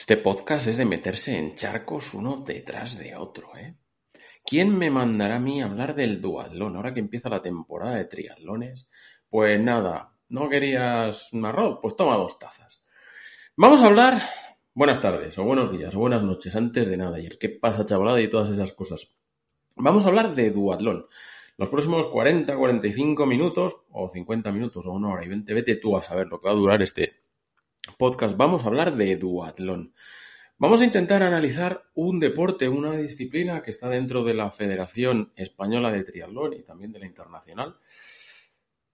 Este podcast es de meterse en charcos uno detrás de otro, ¿eh? ¿Quién me mandará a mí hablar del duatlón ahora que empieza la temporada de triatlones? Pues nada, ¿no querías arroz? Pues toma dos tazas. Vamos a hablar, buenas tardes, o buenos días, o buenas noches, antes de nada, y el qué pasa chavalada y todas esas cosas. Vamos a hablar de duatlón. Los próximos 40, 45 minutos, o 50 minutos, o una hora y 20, vete tú a saber lo que va a durar este podcast vamos a hablar de duatlón. Vamos a intentar analizar un deporte, una disciplina que está dentro de la Federación Española de Triatlón y también de la Internacional,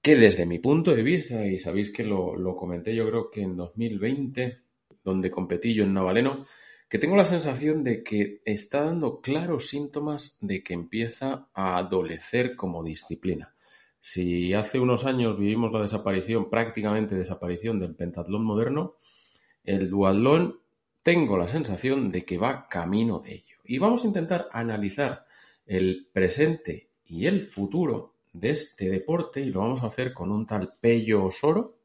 que desde mi punto de vista, y sabéis que lo, lo comenté yo creo que en 2020, donde competí yo en Navaleno, que tengo la sensación de que está dando claros síntomas de que empieza a adolecer como disciplina. Si hace unos años vivimos la desaparición, prácticamente desaparición del pentatlón moderno, el duatlón tengo la sensación de que va camino de ello. Y vamos a intentar analizar el presente y el futuro de este deporte y lo vamos a hacer con un tal Pello Osoro,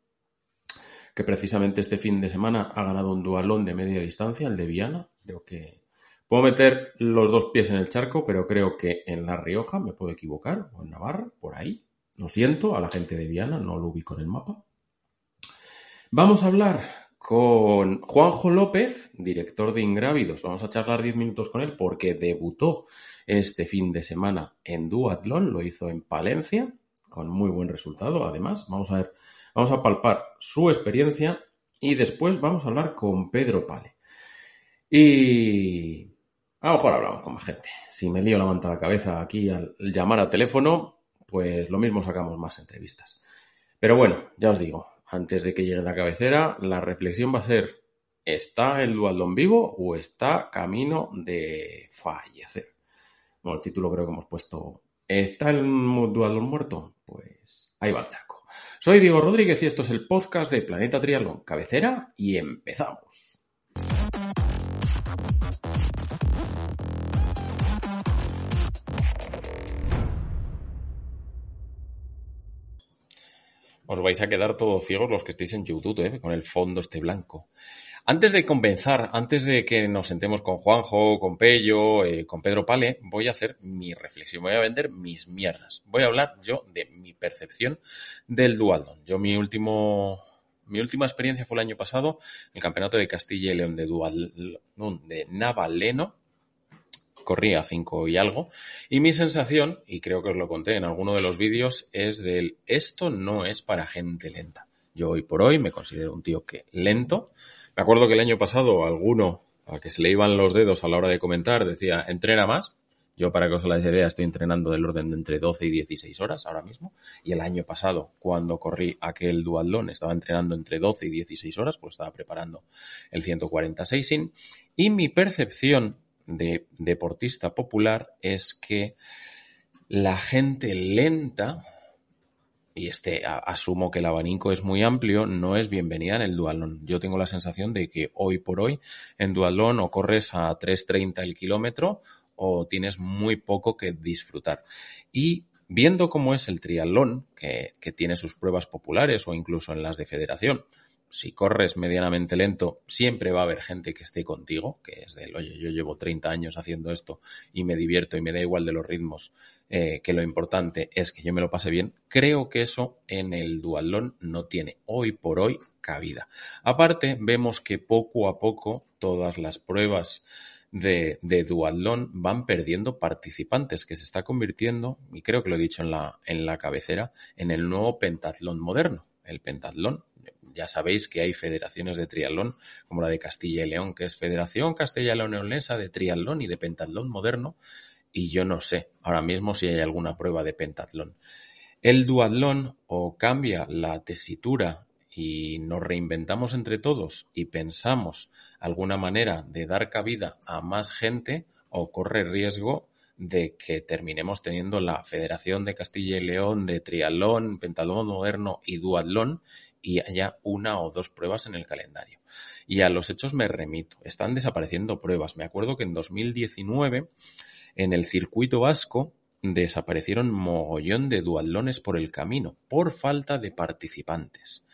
que precisamente este fin de semana ha ganado un dualón de media distancia, el de Viana. Creo que puedo meter los dos pies en el charco, pero creo que en La Rioja me puedo equivocar, o en Navarra, por ahí. Lo siento a la gente de Viana, no lo ubico en el mapa. Vamos a hablar con Juanjo López, director de Ingrávidos. Vamos a charlar 10 minutos con él porque debutó este fin de semana en Duatlón, lo hizo en Palencia, con muy buen resultado. Además, vamos a ver, vamos a palpar su experiencia y después vamos a hablar con Pedro Pale. Y a lo mejor hablamos con más gente. Si me lío la manta la cabeza aquí al llamar a teléfono, pues lo mismo sacamos más entrevistas. Pero bueno, ya os digo, antes de que llegue la cabecera, la reflexión va a ser, ¿está el Dualdón vivo o está camino de fallecer? Bueno, el título creo que hemos puesto, ¿está el Dualdón muerto? Pues ahí va el chaco. Soy Diego Rodríguez y esto es el podcast de Planeta Triatlón, cabecera y empezamos. Os vais a quedar todos ciegos los que estéis en YouTube, ¿eh? con el fondo este blanco. Antes de comenzar, antes de que nos sentemos con Juanjo, con Pello, eh, con Pedro Pale, voy a hacer mi reflexión, voy a vender mis mierdas. Voy a hablar yo de mi percepción del Dualdon. Yo mi último mi última experiencia fue el año pasado, el campeonato de Castilla y León de Dual, de Navaleno, corría 5 y algo. Y mi sensación, y creo que os lo conté en alguno de los vídeos, es del esto no es para gente lenta. Yo hoy por hoy me considero un tío que lento. Me acuerdo que el año pasado alguno al que se le iban los dedos a la hora de comentar decía, entrena más. Yo, para que os hagáis idea, estoy entrenando del orden de entre 12 y 16 horas ahora mismo. Y el año pasado, cuando corrí aquel dualdón, estaba entrenando entre 12 y 16 horas, pues estaba preparando el 146 in. Y mi percepción de deportista popular es que la gente lenta, y este asumo que el abanico es muy amplio, no es bienvenida en el dualón. Yo tengo la sensación de que hoy por hoy en dualón o corres a 3.30 el kilómetro o tienes muy poco que disfrutar. Y viendo cómo es el triatlón, que, que tiene sus pruebas populares o incluso en las de federación, si corres medianamente lento, siempre va a haber gente que esté contigo, que es del, oye, yo llevo 30 años haciendo esto y me divierto y me da igual de los ritmos, eh, que lo importante es que yo me lo pase bien. Creo que eso en el dualón no tiene hoy por hoy cabida. Aparte, vemos que poco a poco todas las pruebas de, de duatlón van perdiendo participantes, que se está convirtiendo, y creo que lo he dicho en la, en la cabecera, en el nuevo pentatlón moderno. El pentatlón ya sabéis que hay federaciones de triatlón, como la de Castilla y León, que es Federación Castilla Leonesa de Triatlón y de Pentatlón Moderno, y yo no sé ahora mismo si hay alguna prueba de pentatlón. El duatlón o cambia la tesitura y nos reinventamos entre todos y pensamos alguna manera de dar cabida a más gente o corre riesgo de que terminemos teniendo la Federación de Castilla y León de Triatlón, Pentatlón Moderno y Duatlón y haya una o dos pruebas en el calendario. Y a los hechos me remito. Están desapareciendo pruebas. Me acuerdo que en 2019, en el circuito vasco, desaparecieron mogollón de duatlones por el camino, por falta de participantes.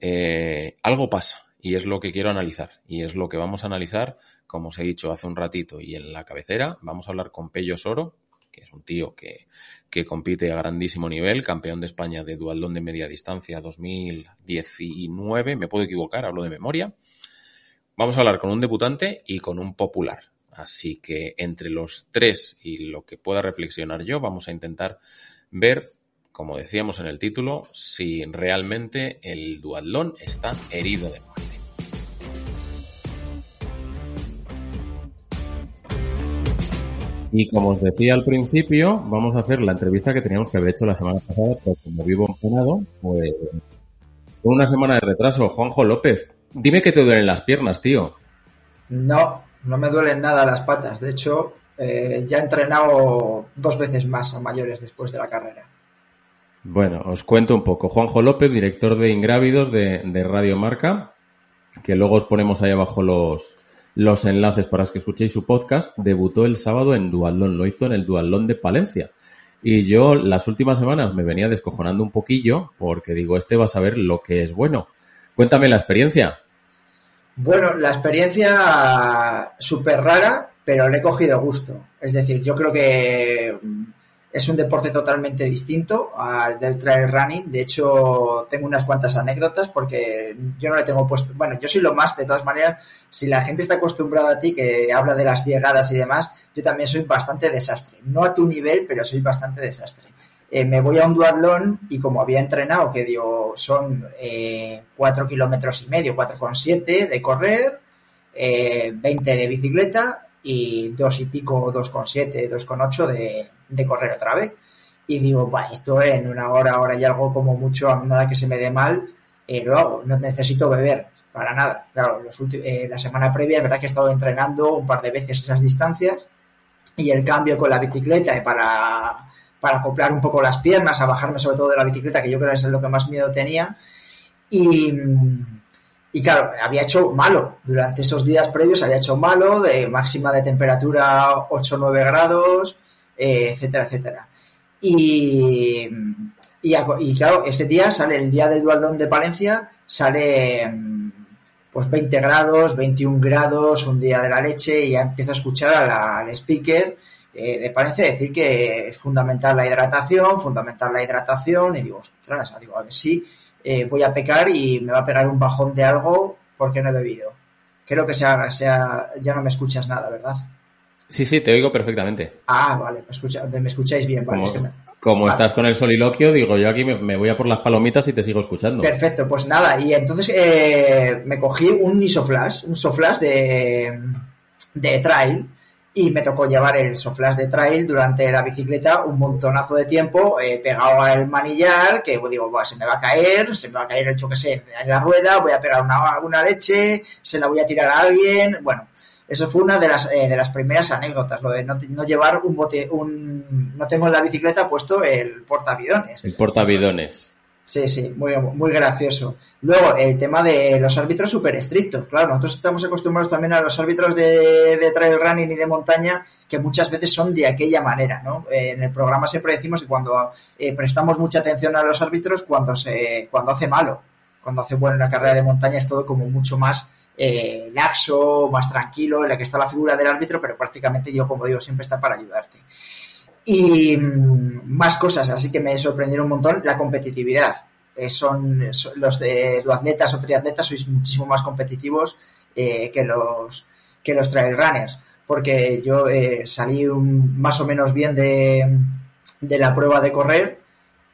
Eh, algo pasa. y es lo que quiero analizar. Y es lo que vamos a analizar, como os he dicho hace un ratito y en la cabecera, vamos a hablar con Pello Soro, que es un tío que, que compite a grandísimo nivel, campeón de España de dualdón de media distancia 2019, me puedo equivocar, hablo de memoria. Vamos a hablar con un debutante y con un popular. Así que entre los tres y lo que pueda reflexionar yo, vamos a intentar ver, como decíamos en el título, si realmente el duatlón está herido de Y como os decía al principio, vamos a hacer la entrevista que teníamos que haber hecho la semana pasada, pero como vivo empenado, pues con una semana de retraso. Juanjo López, dime que te duelen las piernas, tío. No, no me duelen nada las patas. De hecho, eh, ya he entrenado dos veces más a mayores después de la carrera. Bueno, os cuento un poco. Juanjo López, director de Ingrávidos de, de Radio Marca, que luego os ponemos ahí abajo los, los enlaces para que escuchéis su podcast, debutó el sábado en Duatlón, lo hizo en el Duatlón de Palencia. Y yo las últimas semanas me venía descojonando un poquillo porque digo, este va a saber lo que es bueno. Cuéntame la experiencia. Bueno, la experiencia súper rara, pero le he cogido gusto. Es decir, yo creo que es un deporte totalmente distinto al del trail running. De hecho, tengo unas cuantas anécdotas porque yo no le tengo puesto. Bueno, yo soy lo más, de todas maneras. Si la gente está acostumbrada a ti, que habla de las llegadas y demás, yo también soy bastante desastre. No a tu nivel, pero soy bastante desastre. Eh, me voy a un duatlón y como había entrenado, que digo, son eh, 4 kilómetros y medio, 4,7 de correr, eh, 20 de bicicleta y dos y pico, 2,7, 2,8 de, de correr otra vez. Y digo, bah, esto en una hora, hora y algo como mucho, nada que se me dé mal, eh, lo hago, no necesito beber, para nada. Claro, los eh, la semana previa es verdad que he estado entrenando un par de veces esas distancias y el cambio con la bicicleta y para, para acoplar un poco las piernas, a bajarme sobre todo de la bicicleta, que yo creo que es lo que más miedo tenía. Y, y claro, había hecho malo. Durante esos días previos había hecho malo, de máxima de temperatura 8 o 9 grados, eh, etcétera, etcétera. Y, y, claro, ese día sale el día del Dualdón de Palencia, sale pues 20 grados, 21 grados, un día de la leche, y ya empiezo a escuchar al speaker eh, de Palencia decir que es fundamental la hidratación, fundamental la hidratación, y digo, ostras, digo, a ver si eh, voy a pecar y me va a pegar un bajón de algo porque no he bebido. Creo que sea, sea, ya no me escuchas nada, ¿verdad? Sí, sí, te oigo perfectamente. Ah, vale, me, escucha, me escucháis bien. Vale, como, estás con el soliloquio, digo, yo aquí me, voy a por las palomitas y te sigo escuchando. Perfecto, pues nada, y entonces eh, me cogí un isoflash, un soflash de, de trail, y me tocó llevar el soflash de trail durante la bicicleta un montonazo de tiempo eh, pegado al manillar que digo, se me va a caer, se me va a caer, hecho que sé, en la rueda, voy a pegar una, una leche, se la voy a tirar a alguien, bueno, eso fue una de las, eh, de las primeras anécdotas, lo de no, no, llevar un bote, un, no tengo en la bicicleta puesto el portavidones. El portavidones. Sí, sí, muy, muy gracioso. Luego, el tema de los árbitros súper estrictos. Claro, nosotros estamos acostumbrados también a los árbitros de, de, trail running y de montaña que muchas veces son de aquella manera, ¿no? Eh, en el programa siempre decimos que cuando eh, prestamos mucha atención a los árbitros, cuando, se, cuando hace malo, cuando hace bueno la carrera de montaña es todo como mucho más eh, laxo, más tranquilo, en la que está la figura del árbitro, pero prácticamente yo, como digo, siempre está para ayudarte. Y mm, más cosas, así que me sorprendieron un montón la competitividad. Eh, son, los de duatletas o triatletas sois muchísimo más competitivos eh, que los que los trail runners, porque yo salí más o menos bien de la prueba de correr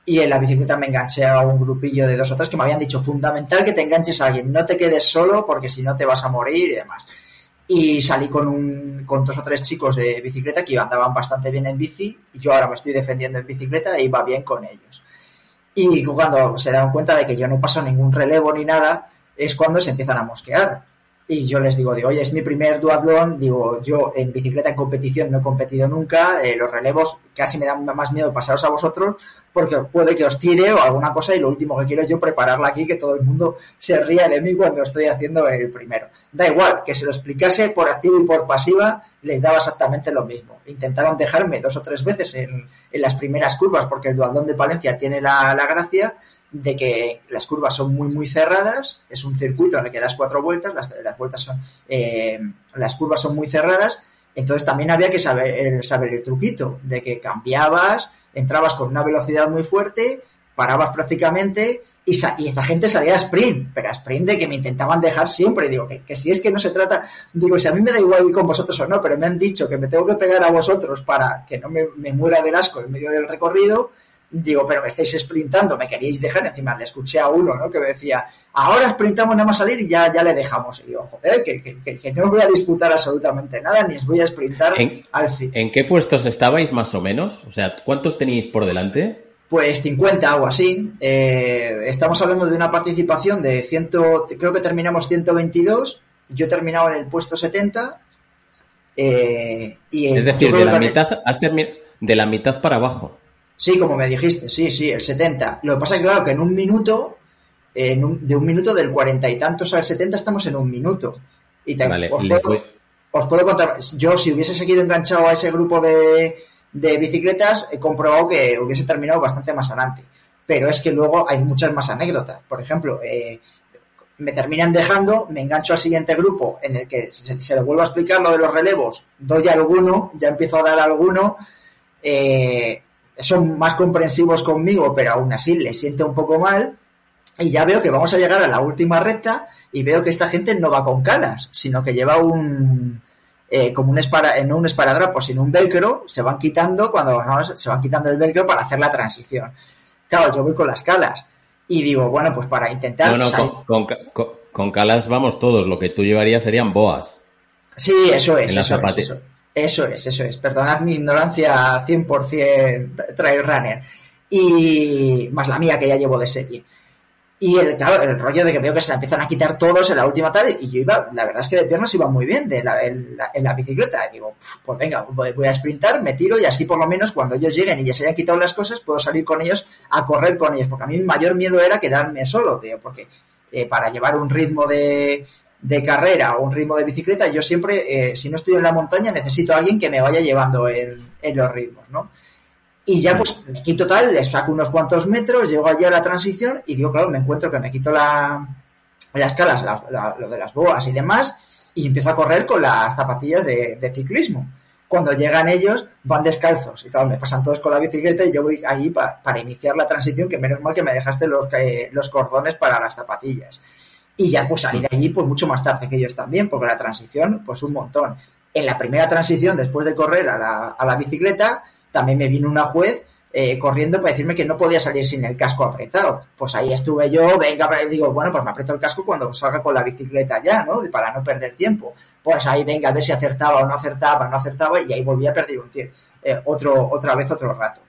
y en la bicicleta me enganché a un grupillo de dos o tres que me habían dicho fundamental que te enganches a alguien, no te quedes solo porque si no te vas a morir y demás. Y salí con, un, con dos o tres chicos de bicicleta que andaban bastante bien en bici y yo ahora me estoy defendiendo en bicicleta e iba bien con ellos. Y cuando se dan cuenta de que yo no paso ningún relevo ni nada, es cuando se empiezan a mosquear y yo les digo, digo, oye, es mi primer duatlón, digo, yo en bicicleta en competición no he competido nunca, eh, los relevos casi me dan más miedo pasaros a vosotros porque puede que os tire o alguna cosa y lo último que quiero es yo prepararla aquí, que todo el mundo se ría de mí cuando estoy haciendo el primero. Da igual, que se lo explicase por activo y por pasiva, les daba exactamente lo mismo. Intentaron dejarme dos o tres veces en, en las primeras curvas porque el duatlón de Palencia tiene la, la gracia de que las curvas son muy muy cerradas, es un circuito en el que das cuatro vueltas, las, las vueltas son, eh, las curvas son muy cerradas, entonces también había que saber, saber el truquito de que cambiabas, entrabas con una velocidad muy fuerte, parabas prácticamente y, y, esta gente salía a sprint, pero a sprint de que me intentaban dejar siempre. Digo, que, que, si es que no se trata, digo, si a mí me da igual ir con vosotros o no, pero me han dicho que me tengo que pegar a vosotros para que no me, me muera del asco en medio del recorrido, digo, pero me estáis sprintando, me queríais dejar, encima le escuché a uno, ¿no? Que me decía, ahora sprintamos nada más salir y ya, ya le dejamos. Y digo, joder, que, que, que no os voy a disputar absolutamente nada, ni os voy a sprintar ¿En, al fin. ¿En qué puestos estabais más o menos? O sea, ¿cuántos teníais por delante? Pues 50 o así. Eh, estamos hablando de una participación de 100, creo que terminamos 122, yo he terminado en el puesto 70. Eh, y es decir, de la, también... mitad, has de la mitad para abajo. Sí, como me dijiste, sí, sí, el 70. Lo que pasa es que, claro, que en un minuto, en un, de un minuto del cuarenta y tantos al 70 estamos en un minuto. Y te, vale, os, puedo, os, puedo, contar, yo si hubiese seguido enganchado a ese grupo de, de bicicletas, he comprobado que hubiese terminado bastante más adelante. Pero es que luego hay muchas más anécdotas. Por ejemplo, eh, me terminan dejando, me engancho al siguiente grupo en el que se, se le vuelvo a explicar lo de los relevos, doy alguno, ya empiezo a dar alguno. Eh, son más comprensivos conmigo, pero aún así les siento un poco mal. Y ya veo que vamos a llegar a la última recta y veo que esta gente no va con calas, sino que lleva un, eh, como un espara, no un esparadrapo, sino un velcro, se van quitando cuando se van quitando el velcro para hacer la transición. Claro, yo voy con las calas y digo, bueno, pues para intentar. No, no, con, con, con, con, calas vamos todos, lo que tú llevarías serían boas. Sí, eso es. En eso, es eso. Eso es, eso es. Perdonad mi ignorancia 100% trail runner. Y más la mía que ya llevo de serie. Y el, claro, el rollo de que veo que se la empiezan a quitar todos en la última tarde. Y yo iba, la verdad es que de piernas iba muy bien de la, en, la, bicicleta. Y digo, pues venga, voy, voy, a sprintar, me tiro y así por lo menos cuando ellos lleguen y ya se hayan quitado las cosas, puedo salir con ellos a correr con ellos. Porque a mí mi mayor miedo era quedarme solo, tío, porque eh, para llevar un ritmo de, de carrera o un ritmo de bicicleta, yo siempre, eh, si no estoy en la montaña, necesito a alguien que me vaya llevando en, en los ritmos, ¿no? Y ya pues aquí total, les saco unos cuantos metros, llego allí a la transición y digo, claro, me encuentro que me quito la, las calas, la, la, lo de las boas y demás, y empiezo a correr con las zapatillas de, de, ciclismo. Cuando llegan ellos, van descalzos y claro, me pasan todos con la bicicleta y yo voy ahí pa, para iniciar la transición, que menos mal que me dejaste los, eh, los cordones para las zapatillas y ya pues salí de allí pues mucho más tarde que ellos también, porque la transición, pues un montón. En la primera transición, después de correr a la, a la bicicleta, también me vino una juez eh, corriendo para decirme que no podía salir sin el casco apretado. Pues ahí estuve yo, venga, digo, bueno, pues me aprieto el casco cuando salga con la bicicleta ya, ¿no? Para no perder tiempo. Pues ahí venga a ver si acertaba o no acertaba, no acertaba, y ahí volví a perder un tiempo. Eh, otro, otra vez otro rato.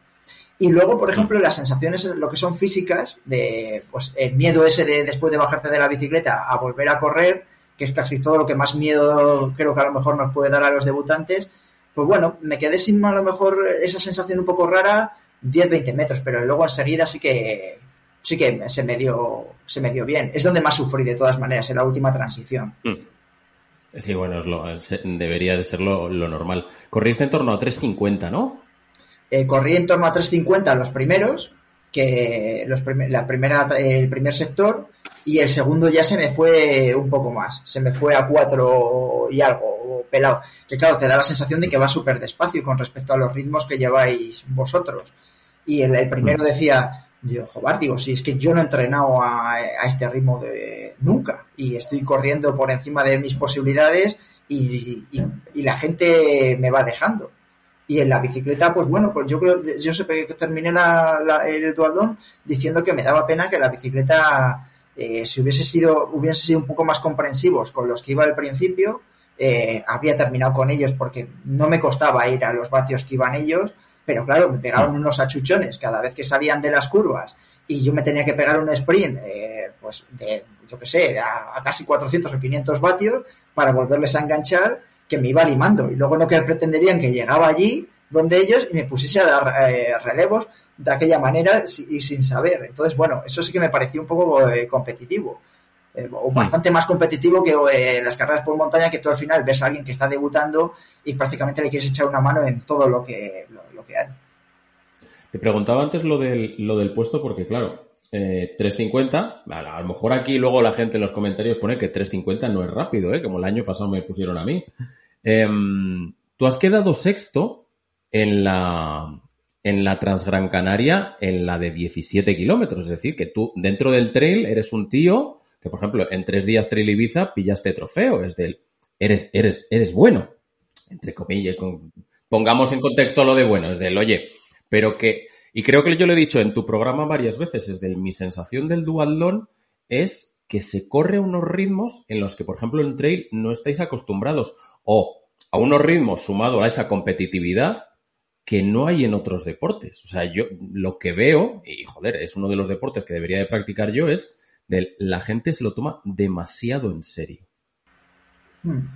Y luego, por ejemplo, las sensaciones, lo que son físicas, de pues el miedo ese de después de bajarte de la bicicleta a volver a correr, que es casi todo lo que más miedo creo que a lo mejor nos puede dar a los debutantes, pues bueno, me quedé sin a lo mejor esa sensación un poco rara 10-20 metros, pero luego enseguida sí que sí que se me dio se me dio bien. Es donde más sufrí de todas maneras, en la última transición. Sí, bueno, es lo, debería de ser lo, lo normal. Corriste en torno a 3.50, ¿no? Eh, corrí en torno a 3.50 los primeros, que los prim la primera, el primer sector, y el segundo ya se me fue un poco más, se me fue a 4 y algo, pelado. Que claro, te da la sensación de que va súper despacio con respecto a los ritmos que lleváis vosotros. Y el, el primero decía, digo, joder, digo, si es que yo no he entrenado a, a, este ritmo de nunca y estoy corriendo por encima de mis posibilidades y, y, y la gente me va dejando. Y en la bicicleta, pues bueno, pues yo creo, yo sé que terminé la, la, el dualdón diciendo que me daba pena que la bicicleta, eh, si hubiese sido, hubiese sido un poco más comprensivos con los que iba al principio, eh, habría terminado con ellos porque no me costaba ir a los vatios que iban ellos, pero claro, me pegaban unos achuchones cada vez que salían de las curvas y yo me tenía que pegar un sprint, eh, pues de, yo qué sé, a, a casi 400 o 500 vatios para volverles a enganchar que me iba limando. Y luego no que pretenderían que llegaba allí donde ellos y me pusiese a dar eh, relevos de aquella manera y sin saber. Entonces, bueno, eso sí que me pareció un poco eh, competitivo. Eh, o bastante más competitivo que eh, las carreras por montaña, que tú al final ves a alguien que está debutando y prácticamente le quieres echar una mano en todo lo que, lo, lo que hay. Te preguntaba antes lo del, lo del puesto porque, claro, eh, 3.50. A lo mejor aquí luego la gente en los comentarios pone que 3.50 no es rápido, ¿eh? como el año pasado me pusieron a mí. Em, tú has quedado sexto en la, en la Transgran Canaria en la de 17 kilómetros. Es decir, que tú dentro del trail eres un tío que, por ejemplo, en tres días Trail Ibiza pillaste trofeo. Es del, eres, eres, eres bueno. Entre comillas, pongamos en contexto lo de bueno. Es del, oye, pero que y creo que yo lo he dicho en tu programa varias veces, es de mi sensación del duatlón es que se corre unos ritmos en los que, por ejemplo, en trail no estáis acostumbrados o a unos ritmos sumado a esa competitividad que no hay en otros deportes. O sea, yo lo que veo, y joder, es uno de los deportes que debería de practicar yo, es de la gente se lo toma demasiado en serio. Hmm.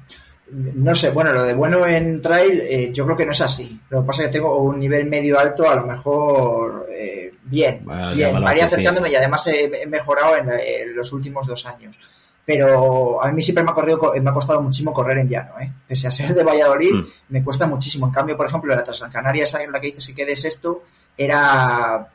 No sé, bueno, lo de bueno en trail eh, yo creo que no es así. Lo que pasa es que tengo un nivel medio alto, a lo mejor eh, bien, bien, varía acercándome y además he, mejorado en, los últimos dos años. Pero a mí siempre me ha, corrido, me ha costado muchísimo correr en llano, ¿eh? Pese a ser de Valladolid, mm. me cuesta muchísimo. En cambio, por ejemplo, la Transcanaria, esa en la que dices que quedes esto, era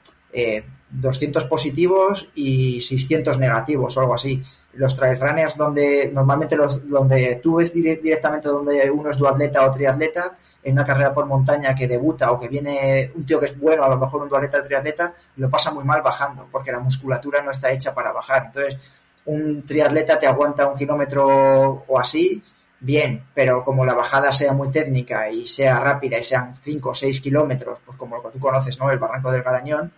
200 eh, positivos y 600 negativos o algo así los trail donde normalmente los donde tú ves directamente donde uno es duatleta o triatleta en una carrera por montaña que debuta o que viene un tío que es bueno, a lo mejor un duatleta o triatleta, lo pasa muy mal bajando porque la musculatura no está hecha para bajar. Entonces, un triatleta te aguanta un kilómetro o así, bien, pero como la bajada sea muy técnica y sea rápida y sean 5 o 6 kilómetros, pues como lo que tú conoces, ¿no? El barranco del Garañón,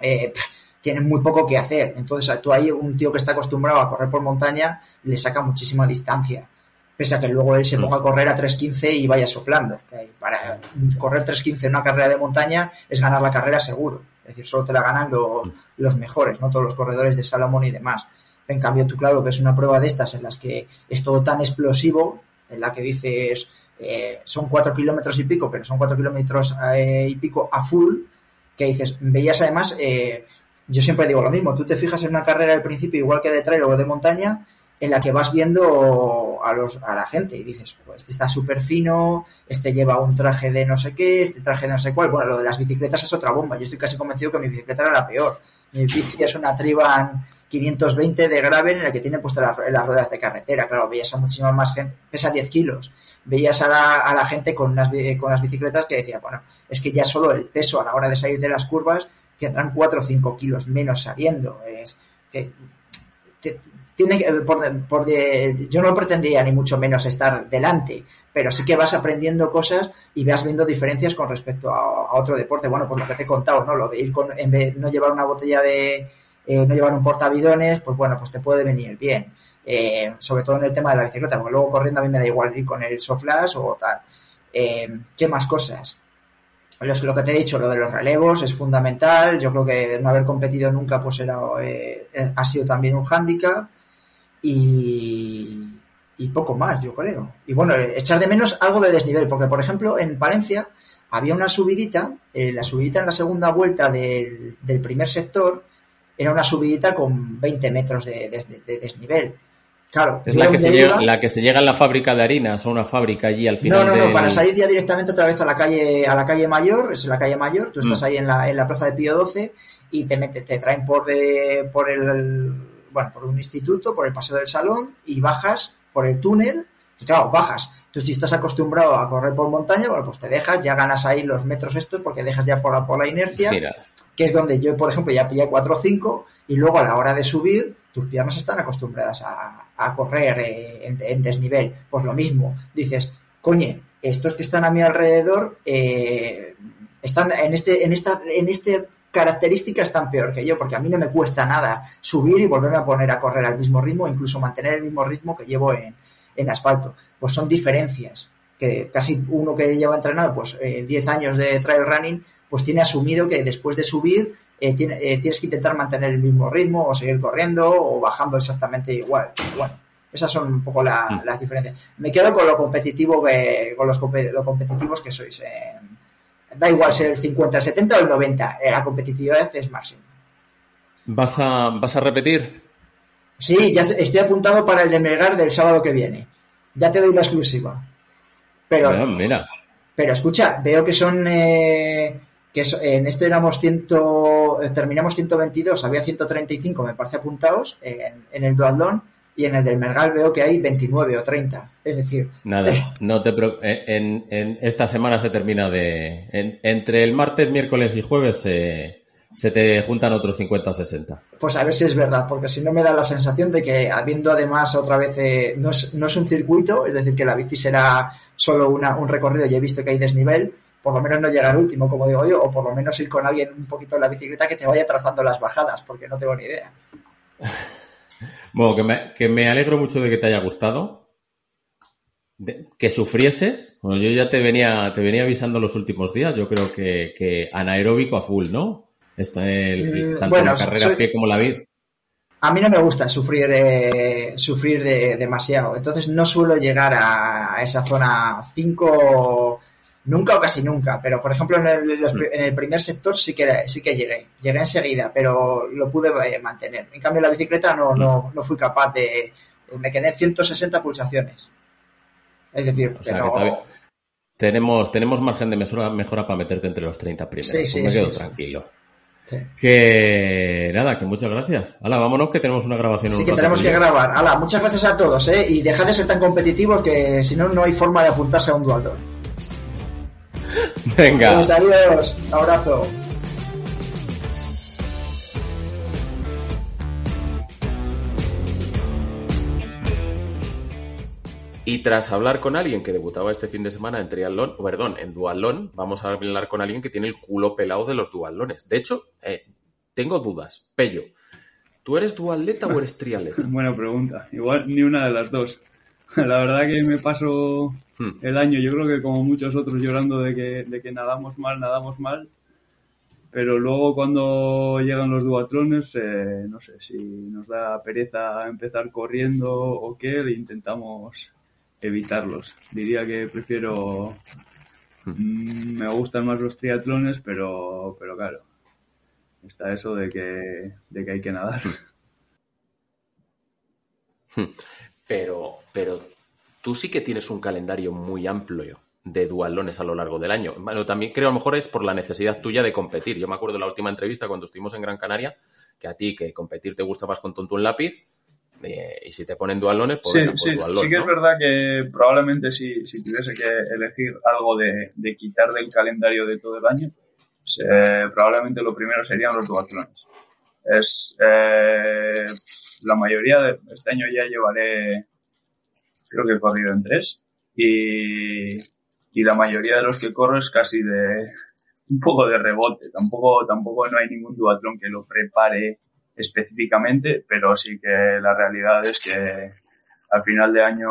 eh, tienen muy poco que hacer. Entonces, tú ahí, un tío que está acostumbrado a correr por montaña, le saca muchísima distancia. Pese a que luego él se mm. ponga a correr a 3.15 y vaya soplando. para correr 3.15 en una carrera de montaña es ganar la carrera seguro. Es decir, solo te la ganan mm. los mejores, no todos los corredores de Salomón y demás. En cambio, tú, claro, que es una prueba de estas en las que es todo tan explosivo, en la que dices, eh, son cuatro kilómetros y pico, pero son cuatro kilómetros eh, y pico a full, que dices, veías además eh, yo siempre digo lo mismo, tú te fijas en una carrera al principio, igual que de trail o de montaña, en la que vas viendo a, los, a la gente y dices, este está súper fino, este lleva un traje de no sé qué, este traje de no sé cuál. Bueno, lo de las bicicletas es otra bomba. Yo estoy casi convencido que mi bicicleta era la peor. Mi bici es una Triban 520 de gravel en la que tiene puestas las, ruedas de carretera. Claro, veías a muchísima más gente, pesa 10 kilos. Veías a la, a la gente con, unas, con las bicicletas que decía, bueno, es que ya solo el peso a la hora de salir de las curvas tendrán 4 o 5 kilos menos saliendo. Es que tiene que, por, yo no pretendía ni mucho menos estar delante, pero sí que vas aprendiendo cosas y vas viendo diferencias con respecto a, otro deporte. Bueno, por lo que te he contado, ¿no? Lo de ir con, en vez de no llevar una botella de, eh, no llevar un portavidones, pues bueno, pues te puede venir bien. Eh, sobre todo en el tema de la bicicleta, porque luego corriendo a mí me da igual ir con el soflash o tal. Eh, ¿Qué más cosas? Lo que te he dicho, lo de los relevos es fundamental. Yo creo que no haber competido nunca pues era, eh, ha sido también un hándicap. Y, poco más, yo creo. Y bueno, echar de menos algo de desnivel, porque por ejemplo en Palencia había una subidita, eh, la subidita en la segunda vuelta del, primer sector era una subidita con 20 metros de desnivel. Claro. Es la que, se llega, la que se llega en la fábrica de harinas o una fábrica allí al final. No, no, no, para salir ya directamente otra vez a la calle, a la calle mayor, es la calle mayor, tú estás mm. ahí en la, en la plaza de Pío XII y te mete, te traen por de, por el, bueno, por un instituto, por el paseo del salón y bajas por el túnel, y claro, bajas. Tú si estás acostumbrado a correr por montaña, bueno, pues te dejas, ya ganas ahí los metros estos porque dejas ya por la, por la inercia, que es donde yo, por ejemplo, ya pillé 4 o 5 y luego a la hora de subir, tus piernas están acostumbradas a, correr eh, en, desnivel. Pues lo mismo, dices, coñe, estos que están a mi alrededor eh, están en este, en esta, en este característica están peor que yo, porque a mí no me cuesta nada subir y volverme a poner a correr al mismo ritmo, incluso mantener el mismo ritmo que llevo en, en asfalto. Pues son diferencias que casi uno que lleva entrenado pues 10 eh, años de trail running, pues tiene asumido que después de subir eh, eh, tienes que intentar mantener el mismo ritmo o seguir corriendo o bajando exactamente igual. Bueno, esas son un poco mm. las diferencias. Me quedo con lo competitivo que, con los, competitivos que sois. Eh, da igual ser el 50, el 70 o el 90, la competitividad es máxima. ¿Vas a, ¿Vas a repetir? Sí, ya estoy apuntado para el de Melgar del sábado que viene. Ya te doy la exclusiva. Pero, mira. pero escucha, veo que son que en este éramos ciento, 100, eh, terminamos 122, había 135, me parece, apuntados en, en el duatlón y en el del Mergal veo que hay 29 o 30. Es decir... Nada, no te eh, en, en, esta semana se termina de... entre el martes, miércoles y jueves se, se te juntan otros 50 o 60. Pues a ver si es verdad, porque si no me da la sensación de que habiendo además otra vez... Eh, no, es, no es un circuito, es decir, que la bici será solo una, un recorrido y he visto que hay desnivel, por lo menos no llegar último, como digo yo, o por lo menos ir con alguien un poquito en la bicicleta que te vaya trazando las bajadas, porque no tengo ni idea. Bueno, que me, que me alegro mucho de que te haya gustado. que sufrieses. Bueno, yo ya te venía, te venía avisando los últimos días. Yo creo que, que anaeróbico a full, ¿no? Esto el, mm, tanto la carrera a pie como la vida. A mí no me gusta sufrir, eh, sufrir de, demasiado. Entonces no suelo llegar a, esa zona 5 Nunca o casi nunca, pero por ejemplo en el, en el, primer sector sí que, sí que llegué, llegué enseguida, pero lo pude eh, mantener. En cambio en la bicicleta no, no, no fui capaz de, me quedé en 160 pulsaciones. Es decir, tenemos, tenemos margen de mejora, mejora para meterte entre los 30 primeros. Sí, sí, pues me quedo tranquilo. Que nada, que muchas gracias. Hala, vámonos que tenemos una grabación. Sí, que tenemos que grabar. Hala, muchas gracias a todos, ¿eh? Y dejad de ser tan competitivos que si no, no hay forma de apuntarse a un dualdor. Venga. Pues adiós. Abrazo. Y tras hablar con alguien que debutaba este fin de semana en triatlón, perdón, en dualón, vamos a hablar con alguien que tiene el culo pelado de los dualones. De hecho, eh, tengo dudas. Pello, ¿tú eres dualeta o eres triatleta? Buena pregunta. Igual ni una de las dos. La verdad que me paso. El año, yo creo que como muchos otros, llorando de que, de que nadamos mal, nadamos mal. Pero luego cuando llegan los duatrones, eh, no sé si nos da pereza empezar corriendo o qué, intentamos evitarlos. Diría que prefiero... Hmm. Mm, me gustan más los triatlones, pero, pero claro, está eso de que, de que hay que nadar. Hmm. Pero, pero tú sí que tienes un calendario muy amplio de dualones a lo largo del año. Bueno, también creo a lo mejor es por la necesidad tuya de competir. Yo me acuerdo de la última entrevista cuando estuvimos en Gran Canaria, que a ti que competir te gusta más con tonto un lápiz, eh, y si te ponen dualones, pues, sí, sí, sí que es verdad que probablemente si, si tuviese que elegir algo de, de, quitar del calendario de todo el año, eh, probablemente lo primero serían los duatlones. Es eh, la mayoría de este año ya llevaré, creo que he corrido en tres y, y la mayoría de los que corro es casi de un poco de rebote. Tampoco, tampoco no hay ningún duatlón que lo prepare específicamente, pero sí que la realidad es que al final de año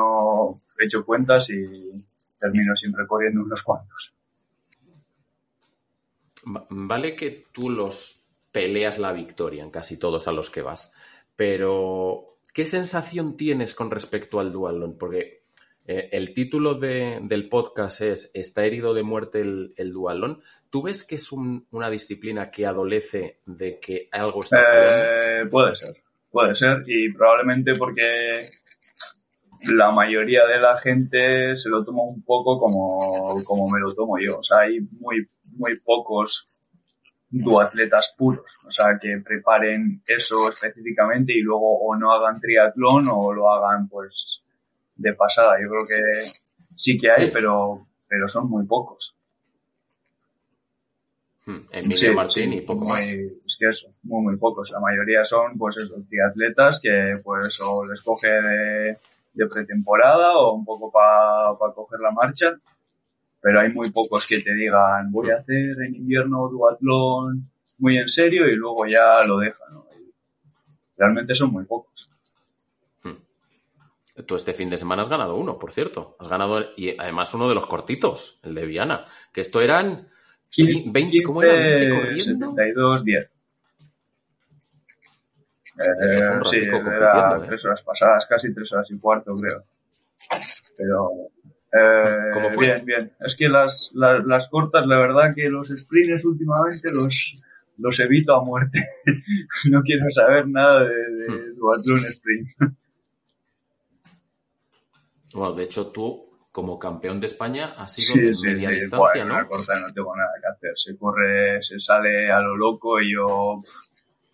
he hecho cuentas y termino siempre corriendo unos cuantos. Vale que tú los peleas la victoria en casi todos a los que vas. Pero, ¿qué sensación tienes con respecto al dualón? Porque eh, el título del podcast es ¿Está herido de muerte el, el dualón? ¿Tú ves que es una disciplina que adolece de que algo está eh, Puede ser, puede ser. Y probablemente porque la mayoría de la gente se lo toma un poco como, como me lo tomo yo. O sea, hay muy, muy pocos duatletas puros, o sea, que preparen eso específicamente y luego o no hagan triatlón o lo hagan pues de pasada. Yo creo que sí que hay, pero pero son muy pocos. Hmm, Emilio Martín y poco más. Es que eso, muy muy pocos. La mayoría son pues esos triatletas que pues o les coge de, de pretemporada o un poco para pa coger la marcha pero hay muy pocos que te digan voy a hacer en invierno duatlón muy en serio y luego ya lo dejan. ¿no? Realmente son muy pocos. Hmm. Tú este fin de semana has ganado uno, por cierto. Has ganado, y además uno de los cortitos, el de Viana. Que esto eran 20, ¿cómo era? 20 corriendo. 72, 10. Eh, sí, era ¿eh? tres horas pasadas, casi tres horas y cuarto, creo. Pero eh, bien, bien. Es que las, las, cortas, la verdad que los sprints últimamente los, los evito a muerte. no quiero saber nada de, de hmm. duatlón sprint. Bueno, de hecho tú como campeón de España ha sido de media distancia, ¿no? corta no tengo nada que hacer. Se corre, se sale a lo loco y yo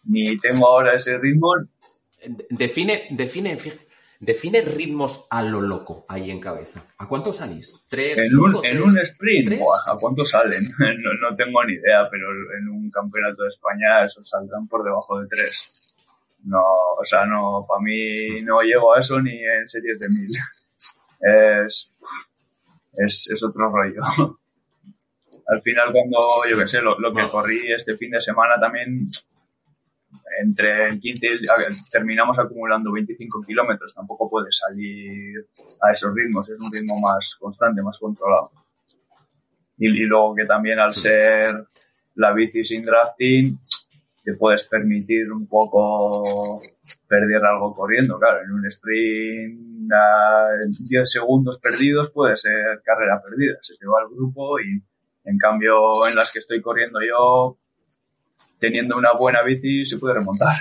ni tengo ahora ese ritmo. Define, define, define ritmos a lo loco ahí en cabeza. ¿A cuánto salís? ¿Tres? En un, en un sprint, ¿a cuánto salen? No, no, tengo ni idea, pero en un campeonato de España esos saldrán por debajo de tres. No, o sea, no, para mí no llego a eso ni en series de mil. Es, es, es otro rollo. Al final cuando, yo qué sé, lo, lo que corrí este fin de semana también entre el 15 y terminamos acumulando 25 kilómetros, tampoco puedes salir a esos ritmos, es un ritmo más constante, más controlado. Y, luego que también al ser la bici sin drafting, te puedes permitir un poco perder algo corriendo, claro, en un sprint a 10 segundos perdidos puede ser carrera perdida, se te va el grupo y en cambio en las que estoy corriendo yo teniendo una buena bici se puede remontar.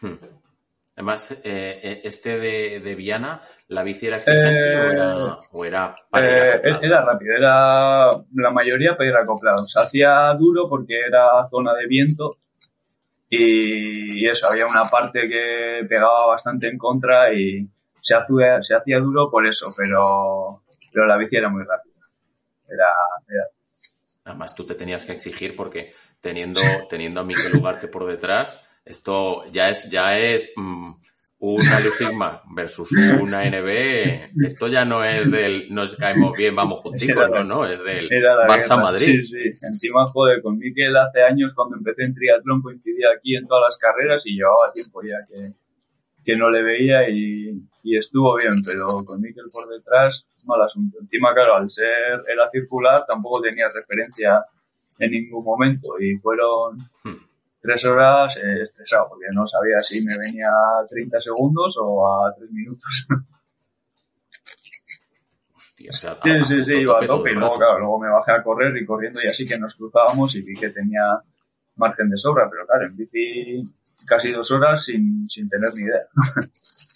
Hmm. Además, eh, eh, este de, Viana, ¿la bici era exigente o era, o era para eh, Era rápido, era la mayoría para ir acoplado. Se hacía duro porque era zona de viento y, eso, había una parte que pegaba bastante en contra y se hacía, se hacía duro por eso, pero, pero la bici era muy rápida. Era, era Además, tú te tenías que exigir porque teniendo, teniendo a Miquel Ugarte por detrás, esto ya es, ya es mm, una Luz Sigma versus una NB. Esto ya no es del nos caemos bien, vamos juntitos, no, no, es del Barça Madrid. Sí, sí. Encima, joder, con Miquel hace años cuando empecé en triatlón coincidía aquí en todas las carreras y llevaba tiempo ya que, que no le veía y, y estuvo bien, pero con Miquel por detrás mal asunto. Encima, claro, al ser era circular, tampoco tenía referencia en ningún momento y fueron hmm. tres horas eh, estresado porque no sabía si me venía a 30 segundos o a 3 minutos. sí, sí, sí, iba a tope y luego, claro, luego me bajé a correr y corriendo y así que nos cruzábamos y vi que tenía margen de sobra, pero claro, en bici casi dos horas sin, sin tener ni idea.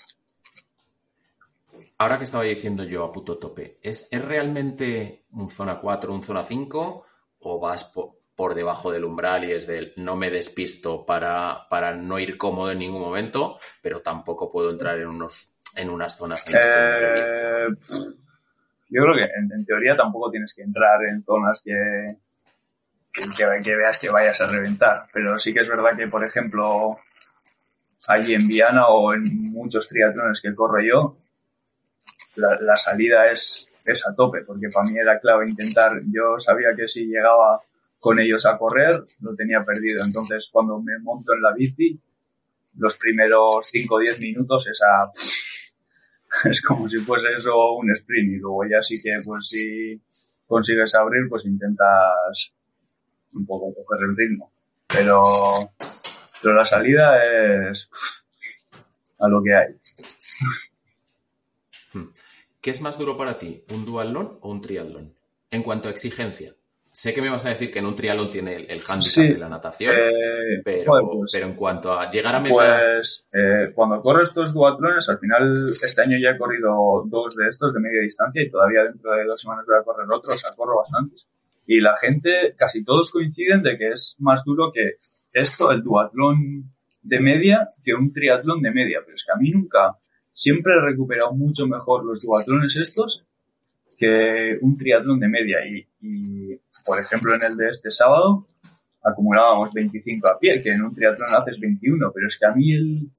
ahora que estaba diciendo yo a puto tope, ¿es, ¿es realmente un zona 4, un zona 5 o vas por, debajo del umbral y es del no me despisto para, para no ir cómodo en ningún momento, pero tampoco puedo entrar en, unos, en unas zonas en eh, Yo creo que en, teoría tampoco tienes que entrar en zonas que, que, que, veas que vayas a reventar, pero sí que es verdad que, por ejemplo, allí en Viana o en muchos triatlones que corro yo, la, salida es, a tope, porque para mí era clave intentar, yo sabía que si llegaba con ellos a correr, lo tenía perdido. Entonces, cuando me monto en la bici, los primeros 5 o 10 minutos esa es como si fuese eso un sprint y luego ya sí que pues si consigues abrir pues intentas un poco coger el ritmo pero pero la salida es a lo que hay. ¿Qué es más duro para ti, un duatlón o un triatlón? En cuanto a exigencia. Sé que me vas a decir que en un triatlón tiene el, el handicap de la natación, eh, pero, pues, pero, en cuanto a llegar a meta... Pues eh, cuando corro estos duatlones, al final este año ya he corrido dos de estos de media distancia y todavía dentro de dos semanas voy a correr otros, o sea, corro bastantes. Y la gente, casi todos coinciden de que es más duro que esto, el duatlón de media, que un triatlón de media. Pero es que a mí nunca, siempre he recuperado mucho mejor los duatlones estos que un triatlón de media. Y, por ejemplo, en el de este sábado acumulábamos 25 a pie, que en un triatlón haces 21, pero es que a mí el,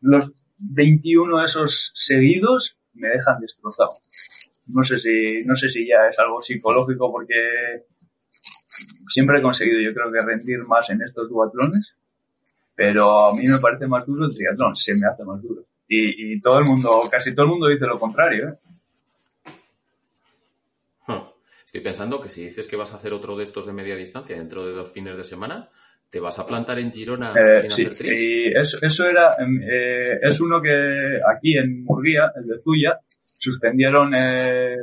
los 21 de esos seguidos me dejan destrozado. No sé si, no sé si ya es algo psicológico porque siempre he conseguido yo creo que rendir más en estos duatlones, pero a mí me parece más duro el triatlón, se me hace más duro. Y, todo el mundo, casi todo el mundo dice lo contrario. ¿eh? Estoy pensando que si dices que vas a hacer otro de estos de media distancia dentro de dos fines de semana, ¿te vas a plantar en Girona eh, sin sí, hacer Sí, eso, eso era, em, eh, es uno que aquí en Murguía, el de Zuya, suspendieron eh,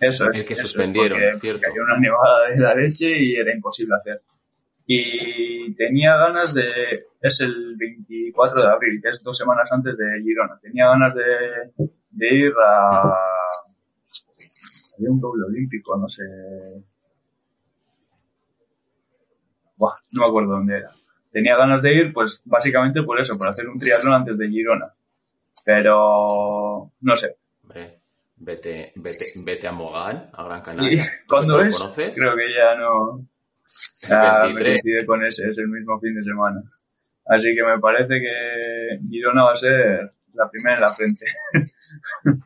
eso. El que suspendieron, porque, cierto. Cayó una nevada de la leche y era imposible hacer y tenía ganas de, es el 24 de abril, que es dos semanas antes de Girona, tenía ganas de, de ir a... Había un doble olímpico, no sé... Buah, no me acuerdo dónde era. Tenía ganas de ir, pues básicamente por eso, por hacer un triatlón antes de Girona. Pero, no sé. Hombre, vete, vete, vete a Mogán, a Gran Canaria. ¿Cuándo ¿Lo es? conoces? Creo que ya no... Ya me 23. coincide con ese, es el mismo fin de semana. Así que me parece que Girona va a ser la primera en la frente.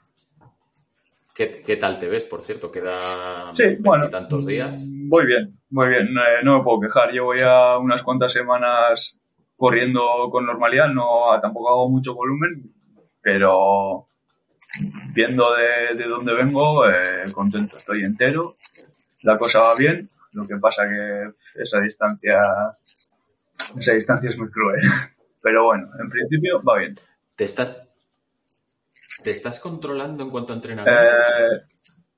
¿Qué, qué tal te ves, por cierto? Quedan Sí, bueno. tantos días. Voy bien, muy bien, no, no me puedo quejar. Llevo ya unas cuantas semanas corriendo con normalidad, no tampoco hago mucho volumen, pero viendo de, de dónde vengo, eh, contento, estoy entero, la cosa va bien, lo que pasa que esa distancia, esa distancia es muy cruel. Pero bueno, en principio va bien. ¿Te estás, ¿Te estás controlando en cuanto a entrenamiento? Eh,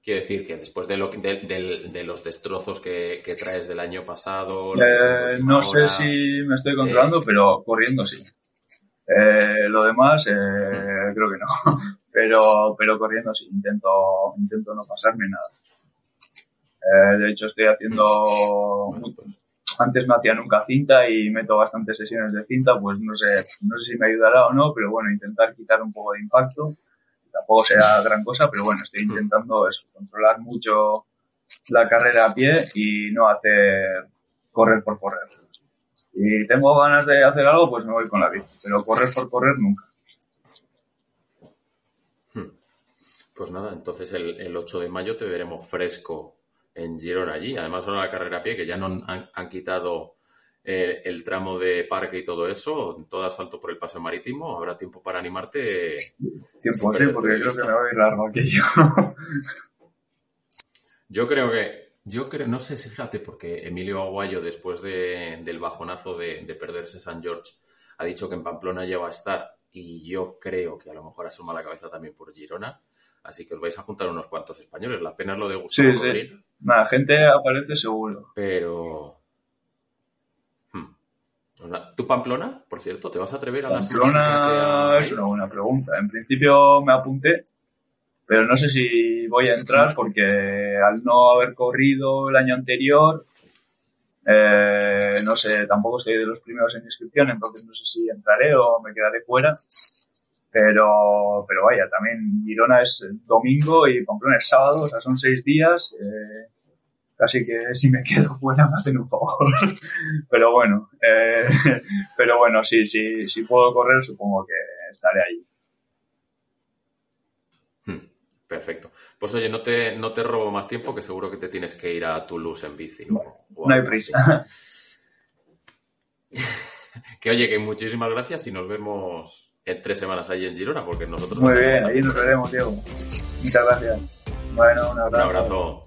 Quiero decir que después de, lo, de, del- de los destrozos que, que traes del año pasado... Eh, no sé hora, si me estoy controlando, pero corriendo sí. Eh, lo demás, eh, creo que no. Pero, pero corriendo sí, intento, intento no pasarme nada. Eh, de hecho, estoy haciendo. Bueno, pues, Antes no hacía nunca cinta y meto bastantes sesiones de cinta, pues no sé, no sé si me ayudará o no, pero bueno, intentar quitar un poco de impacto. Tampoco será gran cosa, pero bueno, estoy intentando eso, controlar mucho la carrera a pie y no hacer correr por correr. Si tengo ganas de hacer algo, pues me voy con la bici, pero correr por correr nunca. Pues nada, entonces el, el 8 de mayo te veremos fresco en Girona allí. Además, ahora la carrera a pie, que ya no han, han quitado eh, el tramo de parque y todo eso, todo asfalto por el paseo marítimo, habrá tiempo para animarte. Tiempo, sí, porque creo que me voy largo aquello. Yo creo que, yo creo, no sé si fíjate, porque Emilio Aguayo, después de- del bajonazo de, de perderse San George, ha dicho que en Pamplona ya va a estar y yo creo que a lo mejor asoma la cabeza también por Girona. Así que os vais a juntar unos cuantos españoles. La pena es lo de Gustavo Sí, sí. Nada, gente aparece seguro. Pero. Hmm. ¿Tú, Pamplona, por cierto, te vas a atrever a Pamplona es una buena pregunta. En principio me apunté, pero no sé si voy a entrar porque al no haber corrido el año anterior, eh, no sé, tampoco estoy de los primeros en inscripción, entonces no sé si entraré o me quedaré fuera. Pero, pero vaya, también Girona es domingo y Pamplona es sábado, o sea, son seis días. eh, casi que si me quedo fuera me hacen un favor. pero bueno, eh, pero bueno, sí, sí, si puedo correr, supongo que estaré ahí. Hmm, Perfecto. Pues oye, no te, no te robo más tiempo, que seguro que te tienes que ir a Toulouse en bici. o No hay así. prisa. Que oye, que muchísimas gracias y nos vemos en tres semanas ahí en Girona, porque nosotros... Muy bien, ahí nos veremos, Diego. Muchas gracias. Bueno, un Un abrazo. abrazo.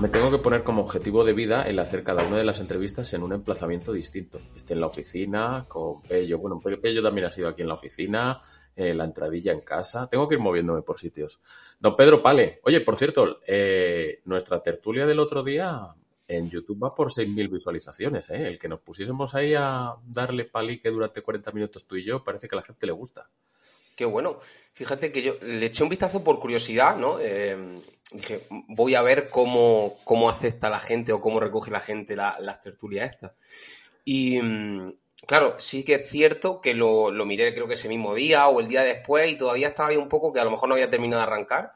Me tengo que poner como objetivo de vida el hacer cada una de las entrevistas en un emplazamiento distinto. Esté en la oficina, con Pello. Bueno, Pe- Pello también ha sido aquí en la oficina, eh, la entradilla en casa. Tengo que ir moviéndome por sitios. Don Pedro Pale. Oye, por cierto, eh, nuestra tertulia del otro día en YouTube va por 6.000 visualizaciones. ¿eh? El que nos pusiésemos ahí a darle palique durante 40 minutos tú y yo, parece que a la gente le gusta. Qué bueno. Fíjate que yo le eché un vistazo por curiosidad, ¿no? Eh, dije, voy a ver cómo, cómo acepta la gente o cómo recoge la gente la- las tertulias estas. Y mm, claro, sí que es cierto que lo, lo miré creo que ese mismo día o el día después y todavía estaba ahí un poco que a lo mejor no había terminado de arrancar.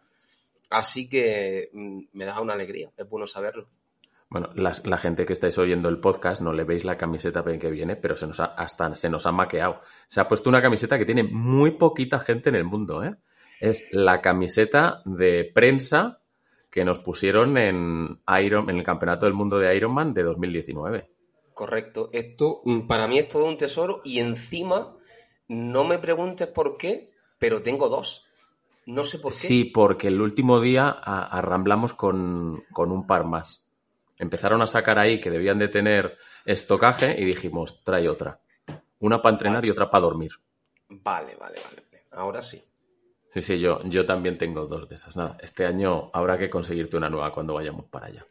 Así que mm, me da una alegría, es bueno saberlo. Bueno, la, la gente que estáis oyendo el podcast no le veis la camiseta que viene, pero se nos ha, hasta se nos ha maqueado. Se ha puesto una camiseta que tiene muy poquita gente en el mundo, ¿eh? Es la camiseta de prensa que nos pusieron en Iron, en el Campeonato del Mundo de Ironman de 2019. Correcto. Esto, mm, para mí es todo un tesoro y encima, no me preguntes por qué, pero tengo dos. No sé por qué. Sí, porque el último día arramblamos con, con un par más. Empezaron a sacar ahí que debían de tener estocaje y dijimos, trae otra. Una para entrenar y otra para dormir. Vale, vale, vale. vale. Ahora sí. Sí, sí, yo, yo también tengo dos de esas. Nada, este año habrá que conseguirte una nueva cuando vayamos para allá.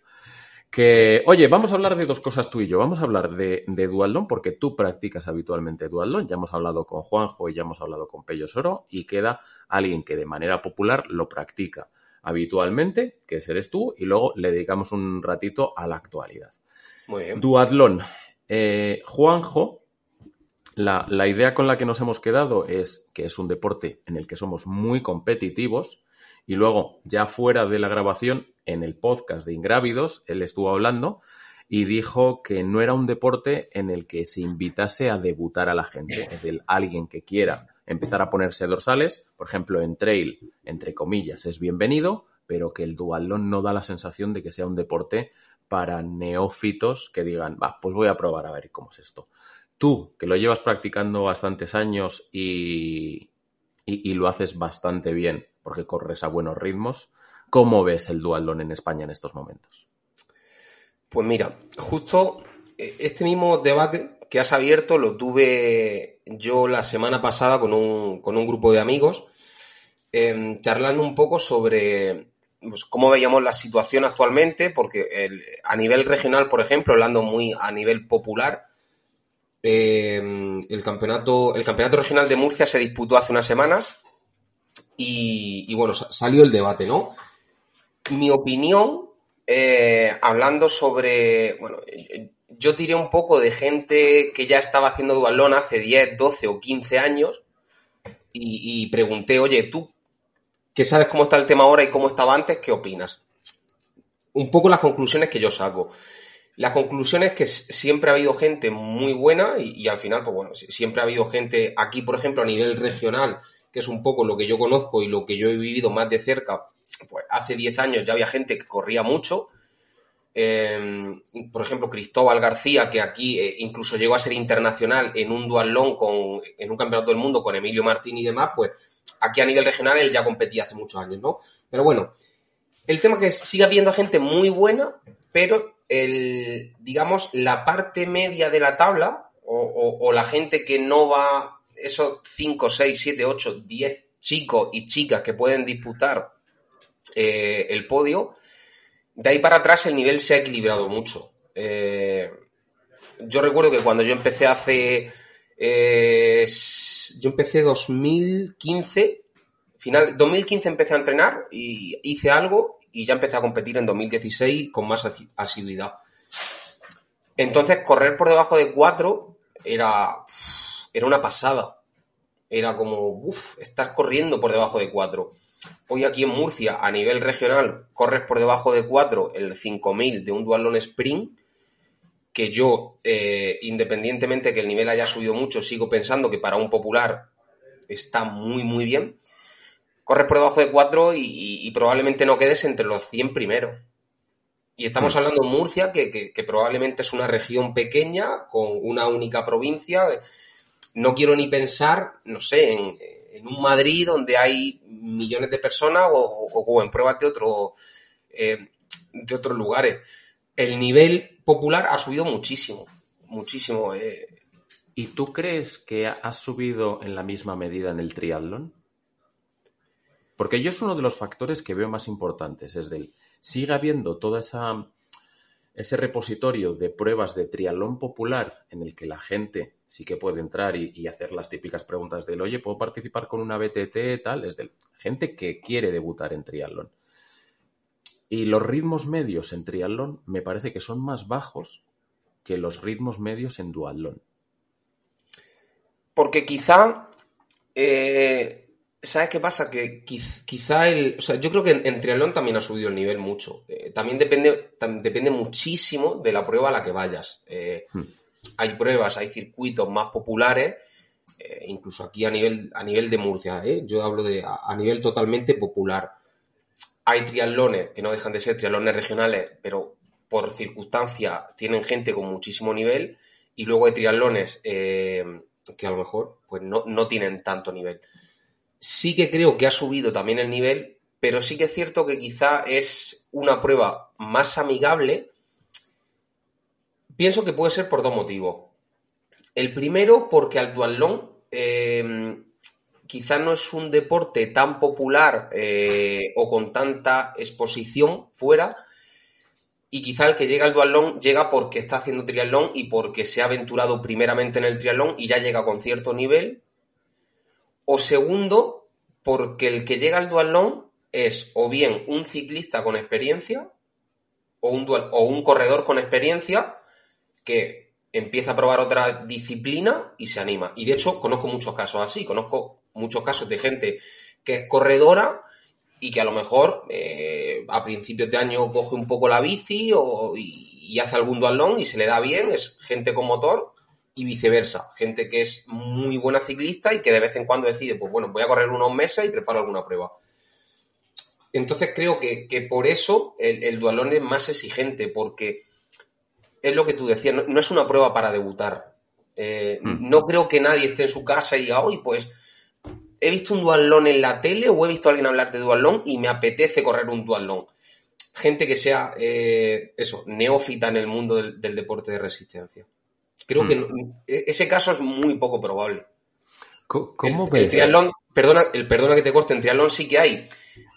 Que, oye, vamos a hablar de dos cosas tú y yo. Vamos a hablar de, de porque tú practicas habitualmente dualdón. Ya hemos hablado con Juanjo y ya hemos hablado con Pello Soro y queda alguien que de manera popular lo practica habitualmente, que eres tú, y luego le dedicamos un ratito a la actualidad. Muy bien. Duatlón. Eh, Juanjo, la, la idea con la que nos hemos quedado es que es un deporte en el que somos muy competitivos y luego, ya fuera de la grabación, en el podcast de Ingrávidos, él estuvo hablando y dijo que no era un deporte en el que se invitase a debutar a la gente. Es decir, alguien que quiera empezar a ponerse dorsales, por ejemplo, en trail, entre comillas, es bienvenido, pero que el dualón no da la sensación de que sea un deporte para neófitos que digan, va, pues voy a probar a ver cómo es esto. Tú, que lo llevas practicando bastantes años y, y, y lo haces bastante bien, porque corres a buenos ritmos, ¿cómo ves el dualón en España en estos momentos? Pues mira, justo eh, este mismo debate que has abierto lo tuve yo la semana pasada con un, con un grupo de amigos, eh, charlando un poco sobre pues, cómo veíamos la situación actualmente, porque a nivel regional, por ejemplo, hablando muy a nivel popular, eh, el, campeonato, el campeonato regional de Murcia se disputó hace unas semanas y bueno, salió el debate, ¿no? Mi opinión, eh, hablando sobre, bueno, yo tiré un poco de gente que ya estaba haciendo dualón hace 10, 12 o 15 años y, pregunté, oye, tú que sabes cómo está el tema ahora y cómo estaba antes, ¿qué opinas? Un poco las conclusiones que yo saco. La conclusión es que siempre ha habido gente muy buena y, y, al final, pues bueno, siempre ha habido gente aquí, por ejemplo, a nivel regional, que es un poco lo que yo conozco y lo que yo he vivido más de cerca. Pues hace 10 años ya había gente que corría mucho. Eh, por ejemplo, Cristóbal García, que aquí eh, incluso llegó a ser internacional en un dualón con, en un campeonato del mundo con Emilio Martín y demás, pues aquí a nivel regional él ya competía hace muchos años, ¿no? Pero bueno, el tema que sigue habiendo gente muy buena, pero el, digamos, la parte media de la tabla, o, o, o la gente que no va, esos 5, 6, 7, 8, 10 chicos y chicas que pueden disputar eh, el podio, de ahí para atrás el nivel se ha equilibrado mucho. Eh, yo recuerdo que cuando yo empecé hace eh, yo empecé 2015, final 2015 empecé a entrenar y hice algo y ya empecé a competir en 2016 con más asiduidad. Entonces, correr por debajo de 4 era, era una pasada. Era como, uff, estar corriendo por debajo de 4. Hoy aquí en Murcia, a nivel regional, corres por debajo de 4 el 5000 de un dualón sprint que yo, eh, independientemente que el nivel haya subido mucho, sigo pensando que para un popular está muy, muy bien. Corres por debajo de 4 y, y, y, probablemente no quedes entre los 100 primeros. Y estamos hablando de Murcia, que, que, que, probablemente es una región pequeña, con una única provincia. No quiero ni pensar, no sé, en, en un Madrid donde hay millones de personas o, o, o en pruebas de, otro, eh, de otros lugares. El nivel popular ha subido muchísimo, muchísimo. Eh. ¿Y tú crees que ha subido en la misma medida en el triatlón? Porque yo es uno de los factores que veo más importantes, es del sigue habiendo toda esa ese repositorio de pruebas de triatlón popular en el que la gente sí que puede entrar y, hacer las típicas preguntas del oye, ¿puedo participar con una BTT? tal, es de gente que quiere debutar en triatlón. Y los ritmos medios en triatlón me parece que son más bajos que los ritmos medios en duatlón. Porque quizá, eh, ¿sabes qué pasa? Que quizá el, o sea, yo creo que en, en triatlón también ha subido el nivel mucho. Eh, también depende, tam, depende muchísimo de la prueba a la que vayas. Eh, hmm. Hay pruebas, hay circuitos más populares, eh, incluso aquí a nivel, a nivel de Murcia, ¿eh? yo hablo de a, a nivel totalmente popular hay triatlones que no dejan de ser triatlones regionales, pero por circunstancia tienen gente con muchísimo nivel, y luego hay triatlones eh, que a lo mejor pues no, no, tienen tanto nivel. Sí que creo que ha subido también el nivel, pero sí que es cierto que quizá es una prueba más amigable. Pienso que puede ser por dos motivos. El primero, porque al duatlón eh, quizá no es un deporte tan popular eh, o con tanta exposición fuera, y quizá el que llega al duatlón llega porque está haciendo triatlón y porque se ha aventurado primeramente en el triatlón y ya llega con cierto nivel. O segundo, porque el que llega al duatlón es o bien un ciclista con experiencia o un, o un corredor con experiencia que empieza a probar otra disciplina y se anima. Y de hecho conozco muchos casos así, conozco muchos casos de gente que es corredora y que a lo mejor eh, a principios de año coge un poco la bici o, y, hace algún dualón y se le da bien, es gente con motor y viceversa, gente que es muy buena ciclista y que de vez en cuando decide, pues bueno, voy a correr unos meses y preparo alguna prueba. Entonces creo que, por eso el, el, dualón es más exigente, porque es lo que tú decías, no, es una prueba para debutar. Eh, mm. No creo que nadie esté en su casa y diga, hoy pues he visto un dualón en la tele o he visto a alguien hablar de dualón y me apetece correr un dualón. Gente que sea, eh, eso, neófita en el mundo del, deporte de resistencia. Creo que hmm. e, ese caso es muy poco probable. ¿Cómo ves? El triatlón, perdona, el, perdona que te corte, en triatlón sí que hay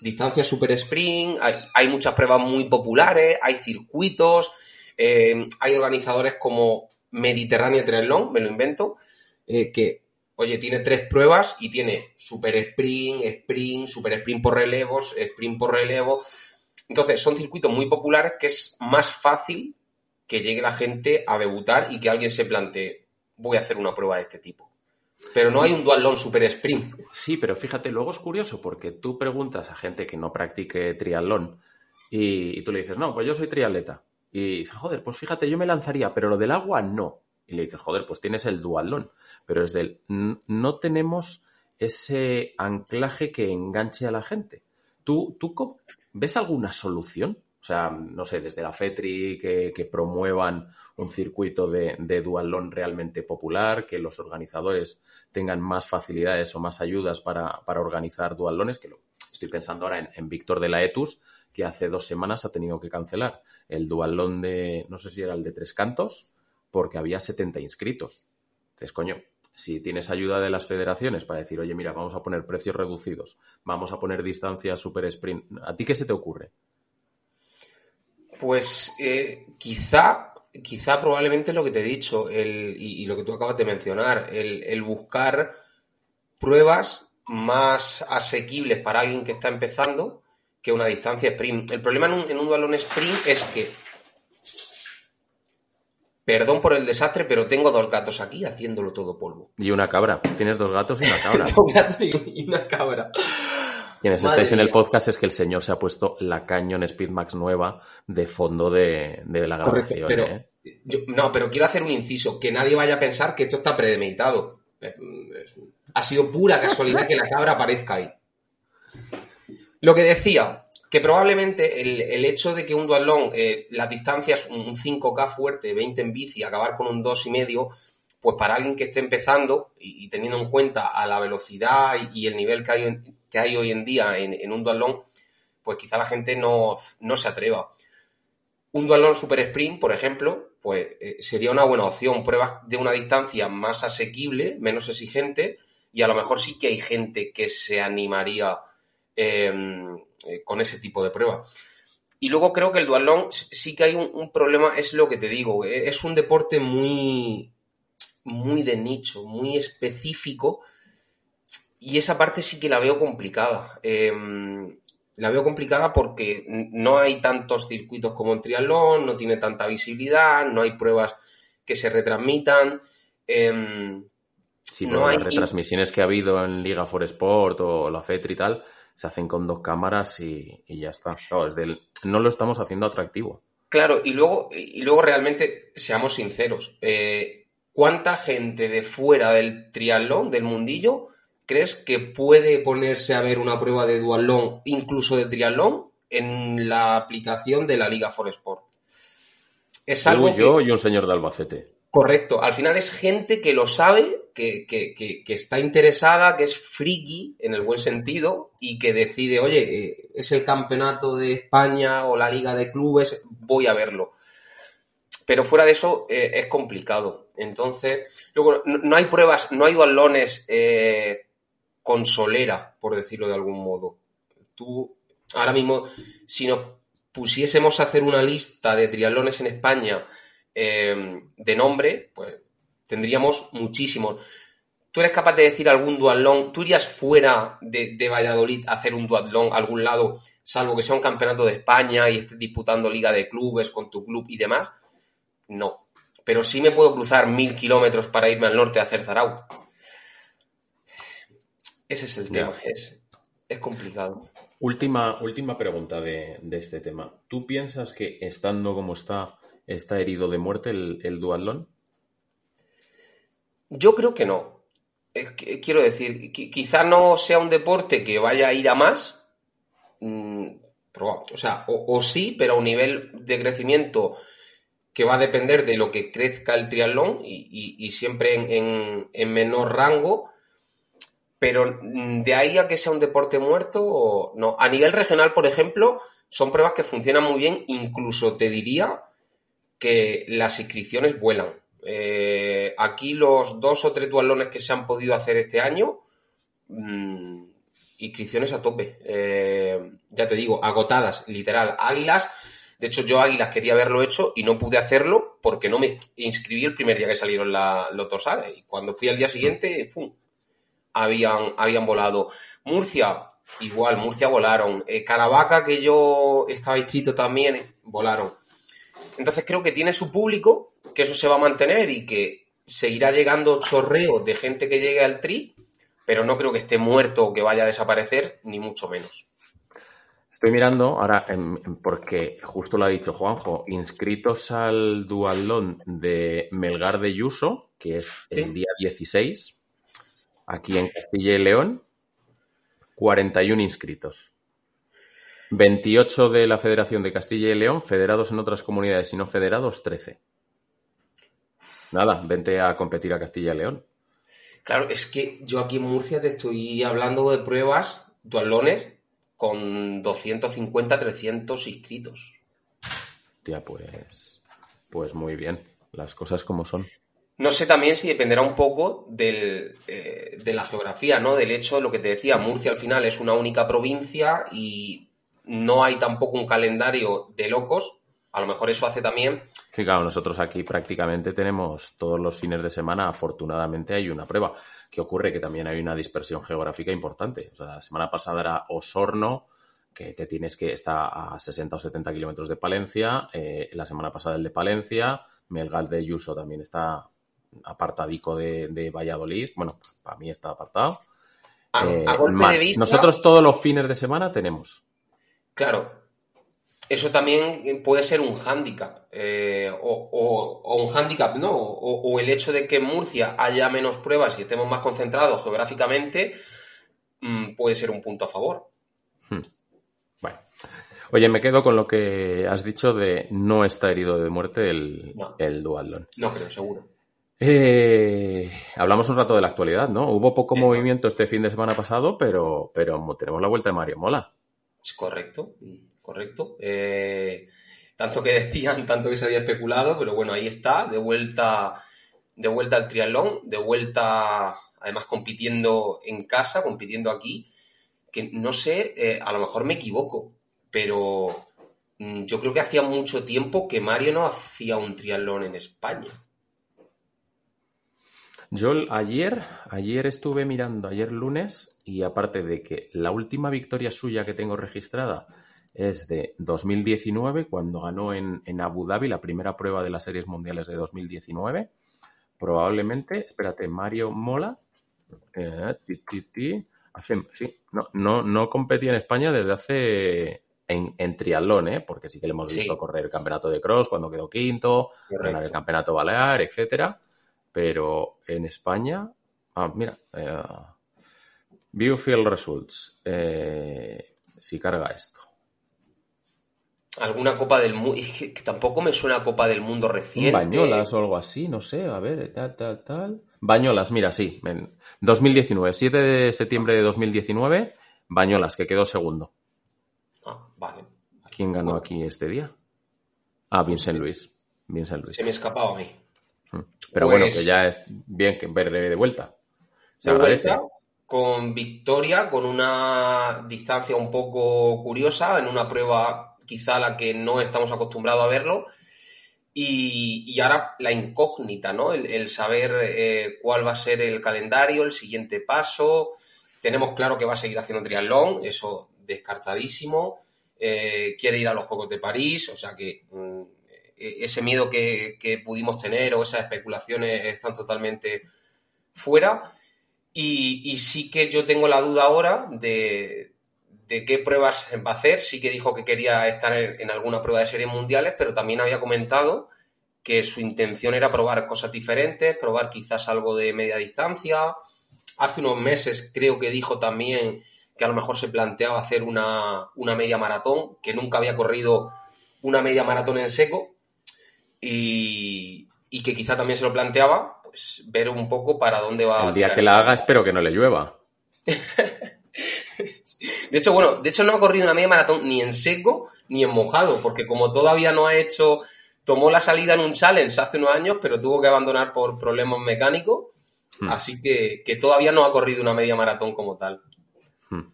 distancias super sprint, hay, muchas pruebas muy populares, hay circuitos, eh, hay organizadores como Mediterránea Triatlón, me lo invento, eh, que oye, tiene tres pruebas y tiene super sprint, sprint, super sprint por relevos, sprint por relevo. Entonces, son circuitos muy populares que es más fácil que llegue la gente a debutar y que alguien se plantee, voy a hacer una prueba de este tipo. Pero no hay un dualón super sprint. Sí, pero fíjate, luego es curioso porque tú preguntas a gente que no practique triatlón y, tú le dices, no, pues yo soy triatleta. Y dices, joder, pues fíjate, yo me lanzaría, pero lo del agua no. Y le dices, joder, pues tienes el dualón pero es del no tenemos ese anclaje que enganche a la gente. ¿Tú, tú ves alguna solución? O sea, no sé, desde la FETRI que, promuevan un circuito de, dualón realmente popular, que los organizadores tengan más facilidades o más ayudas para, organizar dualones, que lo, estoy pensando ahora en, Víctor de la Etus, que hace dos semanas ha tenido que cancelar el dualón de, no sé si era el de Tres Cantos, porque había 70 inscritos. Entonces, coño, si tienes ayuda de las federaciones para decir, oye, mira, vamos a poner precios reducidos, vamos a poner distancias super sprint, ¿a ti qué se te ocurre? Pues eh, quizá, quizá probablemente lo que te he dicho y, lo que tú acabas de mencionar, el, buscar pruebas más asequibles para alguien que está empezando que una distancia sprint. El problema en un, en un balón sprint es que Perdón por el desastre, pero tengo dos gatos aquí haciéndolo todo polvo. Y una cabra. Tienes dos gatos y una cabra. dos gatos y una cabra. Quienes estáis en el podcast es que el señor se ha puesto la Canyon Speedmax nueva de fondo de, la grabación. pero, ¿eh? no, pero quiero hacer un inciso. Que nadie vaya a pensar que esto está premeditado. Ha sido pura casualidad que la cabra aparezca ahí. Lo que decía, que probablemente el, hecho de que un dualón, eh, las distancias, un 5K fuerte, 20 en bici, acabar con un 2,5, pues para alguien que esté empezando y, teniendo en cuenta a la velocidad y, el nivel que hay, que hay hoy en día en, un dualón, pues quizá la gente no, se atreva. Un dualón super sprint, por ejemplo, pues eh, sería una buena opción. Pruebas de una distancia más asequible, menos exigente, y a lo mejor sí que hay gente que se animaría em, eh, con ese tipo de prueba. Y luego creo que el dualón sí que hay un, problema, es lo que te digo, eh, es un deporte muy, muy de nicho, muy específico, y esa parte sí que la veo complicada. Em, la veo complicada porque no hay tantos circuitos como en triatlón, no tiene tanta visibilidad, no hay pruebas que se retransmitan. Eh, sí, no hay... las retransmisiones que ha habido en Liga for Sport o la FETRI y tal, se hacen con dos cámaras y, ya está. No, lo estamos haciendo atractivo. Claro, y luego, y luego realmente, seamos sinceros, eh, ¿cuánta gente de fuera del triatlón, del mundillo, crees que puede ponerse a ver una prueba de duatlón, incluso de triatlón, en la aplicación de la Liga for Sport? Es algo yo y un señor de Albacete. Correcto. Al final es gente que lo sabe, que, está interesada, que es friki en el buen sentido y que decide, oye, eh, es el campeonato de España o la liga de clubes, voy a verlo. Pero fuera de eso eh, es complicado. Entonces, luego no, hay pruebas, no hay dualones eh, con solera, por decirlo de algún modo. Tú, ahora mismo, si nos pusiésemos a hacer una lista de triatlones en España eh, de nombre, pues tendríamos muchísimos. ¿Tú eres capaz de decir algún duatlón? ¿Tú irías fuera de, Valladolid a hacer un duatlón a algún lado, salvo que sea un campeonato de España y estés disputando liga de clubes con tu club y demás? No. Pero sí me puedo cruzar mil kilómetros para irme al norte a hacer Zaraut. Ese es el tema. Es, es complicado. Última, última pregunta de, este tema. ¿Tú piensas que estando como está, está herido de muerte el, el duatlón? Yo creo que no. quiero decir, quizá no sea un deporte que vaya a ir a más. Mm, o sea, o, sí, pero a un nivel de crecimiento que va a depender de lo que crezca el triatlón y, siempre en, en menor rango pero mm, de ahí a que sea un deporte muerto, no. A nivel regional, por ejemplo, son pruebas que funcionan muy bien, incluso te diría que las inscripciones vuelan. Eh, aquí los dos o tres dualones que se han podido hacer este año, mm, inscripciones a tope. Eh, ya te digo, agotadas, literal. Águilas, de hecho yo Águilas quería haberlo hecho y no pude hacerlo porque no me inscribí el primer día que salieron los dorsales. Y cuando fui al día siguiente, ¡pum! Habían, habían volado. Murcia, igual, Murcia volaron. Eh, Caravaca, que yo estaba inscrito también, volaron. Entonces creo que tiene su público, que eso se va a mantener y que seguirá llegando chorreo de gente que llegue al tri, pero no creo que esté muerto o que vaya a desaparecer, ni mucho menos. Estoy mirando ahora, porque justo lo ha dicho Juanjo, inscritos al dualón de Melgar de Yuso, que es el día 16, Aquí en Castilla y León, 41 inscritos. 28 de la Federación de Castilla y León, federados en otras comunidades y no federados, 13. Nada, vente a competir a Castilla y León. Claro, es que yo aquí en Murcia te estoy hablando de pruebas, dualones, con 250, 300 inscritos. Tía, pues, pues muy bien, las cosas como son. No sé también si dependerá un poco del, eh, de la geografía, ¿no? Del hecho, lo que te decía, Murcia al final es una única provincia y no hay tampoco un calendario de locos. A lo mejor eso hace también. Sí, claro, nosotros aquí prácticamente tenemos todos los fines de semana, afortunadamente hay una prueba. ¿Qué ocurre? Que también hay una dispersión geográfica importante. O sea, la semana pasada era Osorno, que te tienes que estar a 60 o 70 kilómetros de Palencia. Eh, la semana pasada el de Palencia. Melgal de Yuso también está apartadico de, Valladolid. Bueno, para mí está apartado. Eh, nosotros todos los fines de semana tenemos. Claro. Eso también puede ser un hándicap. Eh, o, un hándicap, ¿no? O, el hecho de que en Murcia haya menos pruebas y estemos más concentrados geográficamente mm, puede ser un punto a favor. Hmm. Bueno. Oye, me quedo con lo que has dicho de no está herido de muerte el, el Dualdon. No creo, seguro. Eh, hablamos un rato de la actualidad, ¿no? Hubo poco movimiento este fin de semana pasado, pero, pero tenemos la vuelta de Mario Mola. Correcto, correcto. Eh, tanto que decían, tanto que se había especulado, pero bueno, ahí está, de vuelta, de vuelta al triatlón, de vuelta, además compitiendo en casa, compitiendo aquí, que no sé, eh, a lo mejor me equivoco, pero mm, yo creo que hacía mucho tiempo que Mario no hacía un triatlón en España. Yo ayer, ayer estuve mirando, ayer lunes, y aparte de que la última victoria suya que tengo registrada es de 2019, cuando ganó en, Abu Dhabi la primera prueba de las series mundiales de 2019. Probablemente, espérate, Mario Mola, eh, sí, no, no, no competía en España desde hace en, en triatlón, ¿eh? porque sí que le hemos visto correr el campeonato de cross cuando quedó quinto, ganar el campeonato balear, etcétera pero en España, ah, mira, eh, Viewfield Results, eh, si carga esto. Alguna Copa del Mundo, que tampoco me suena Copa del Mundo reciente. Bañolas o algo así, no sé, a ver, tal, tal, tal. Bañolas, mira, sí, en 2019, 7 de septiembre de 2019, Bañolas, que quedó segundo. Ah, vale. ¿Quién ganó aquí este día? Ah, Vincent Luis. Vincent Luis. Se me escapaba a mí. Pero bueno, que pues ya es bien que verle de vuelta. Se de vuelta, con victoria, con una distancia un poco curiosa, en una prueba quizá la que no estamos acostumbrados a verlo. Y, ahora la incógnita, ¿no? El, saber eh, cuál va a ser el calendario, el siguiente paso. Tenemos claro que va a seguir haciendo triatlón, eso descartadísimo. Eh, quiere ir a los Juegos de París, o sea que mm, ese miedo que, pudimos tener o esas especulaciones están totalmente fuera. Y, sí que yo tengo la duda ahora de, qué pruebas va a hacer. Sí que dijo que quería estar en, alguna prueba de series mundiales, pero también había comentado que su intención era probar cosas diferentes, probar quizás algo de media distancia. Hace unos meses creo que dijo también que a lo mejor se planteaba hacer una, una media maratón, que nunca había corrido una media maratón en seco y, y que quizá también se lo planteaba pues, ver un poco para dónde va. El día que la haga espero que no le llueva. de hecho, bueno, de hecho no ha corrido una media maratón ni en seco ni en mojado, porque como todavía no ha hecho, tomó la salida en un challenge hace unos años, pero tuvo que abandonar por problemas mecánicos, hmm. así que, todavía no ha corrido una media maratón como tal. Hmm.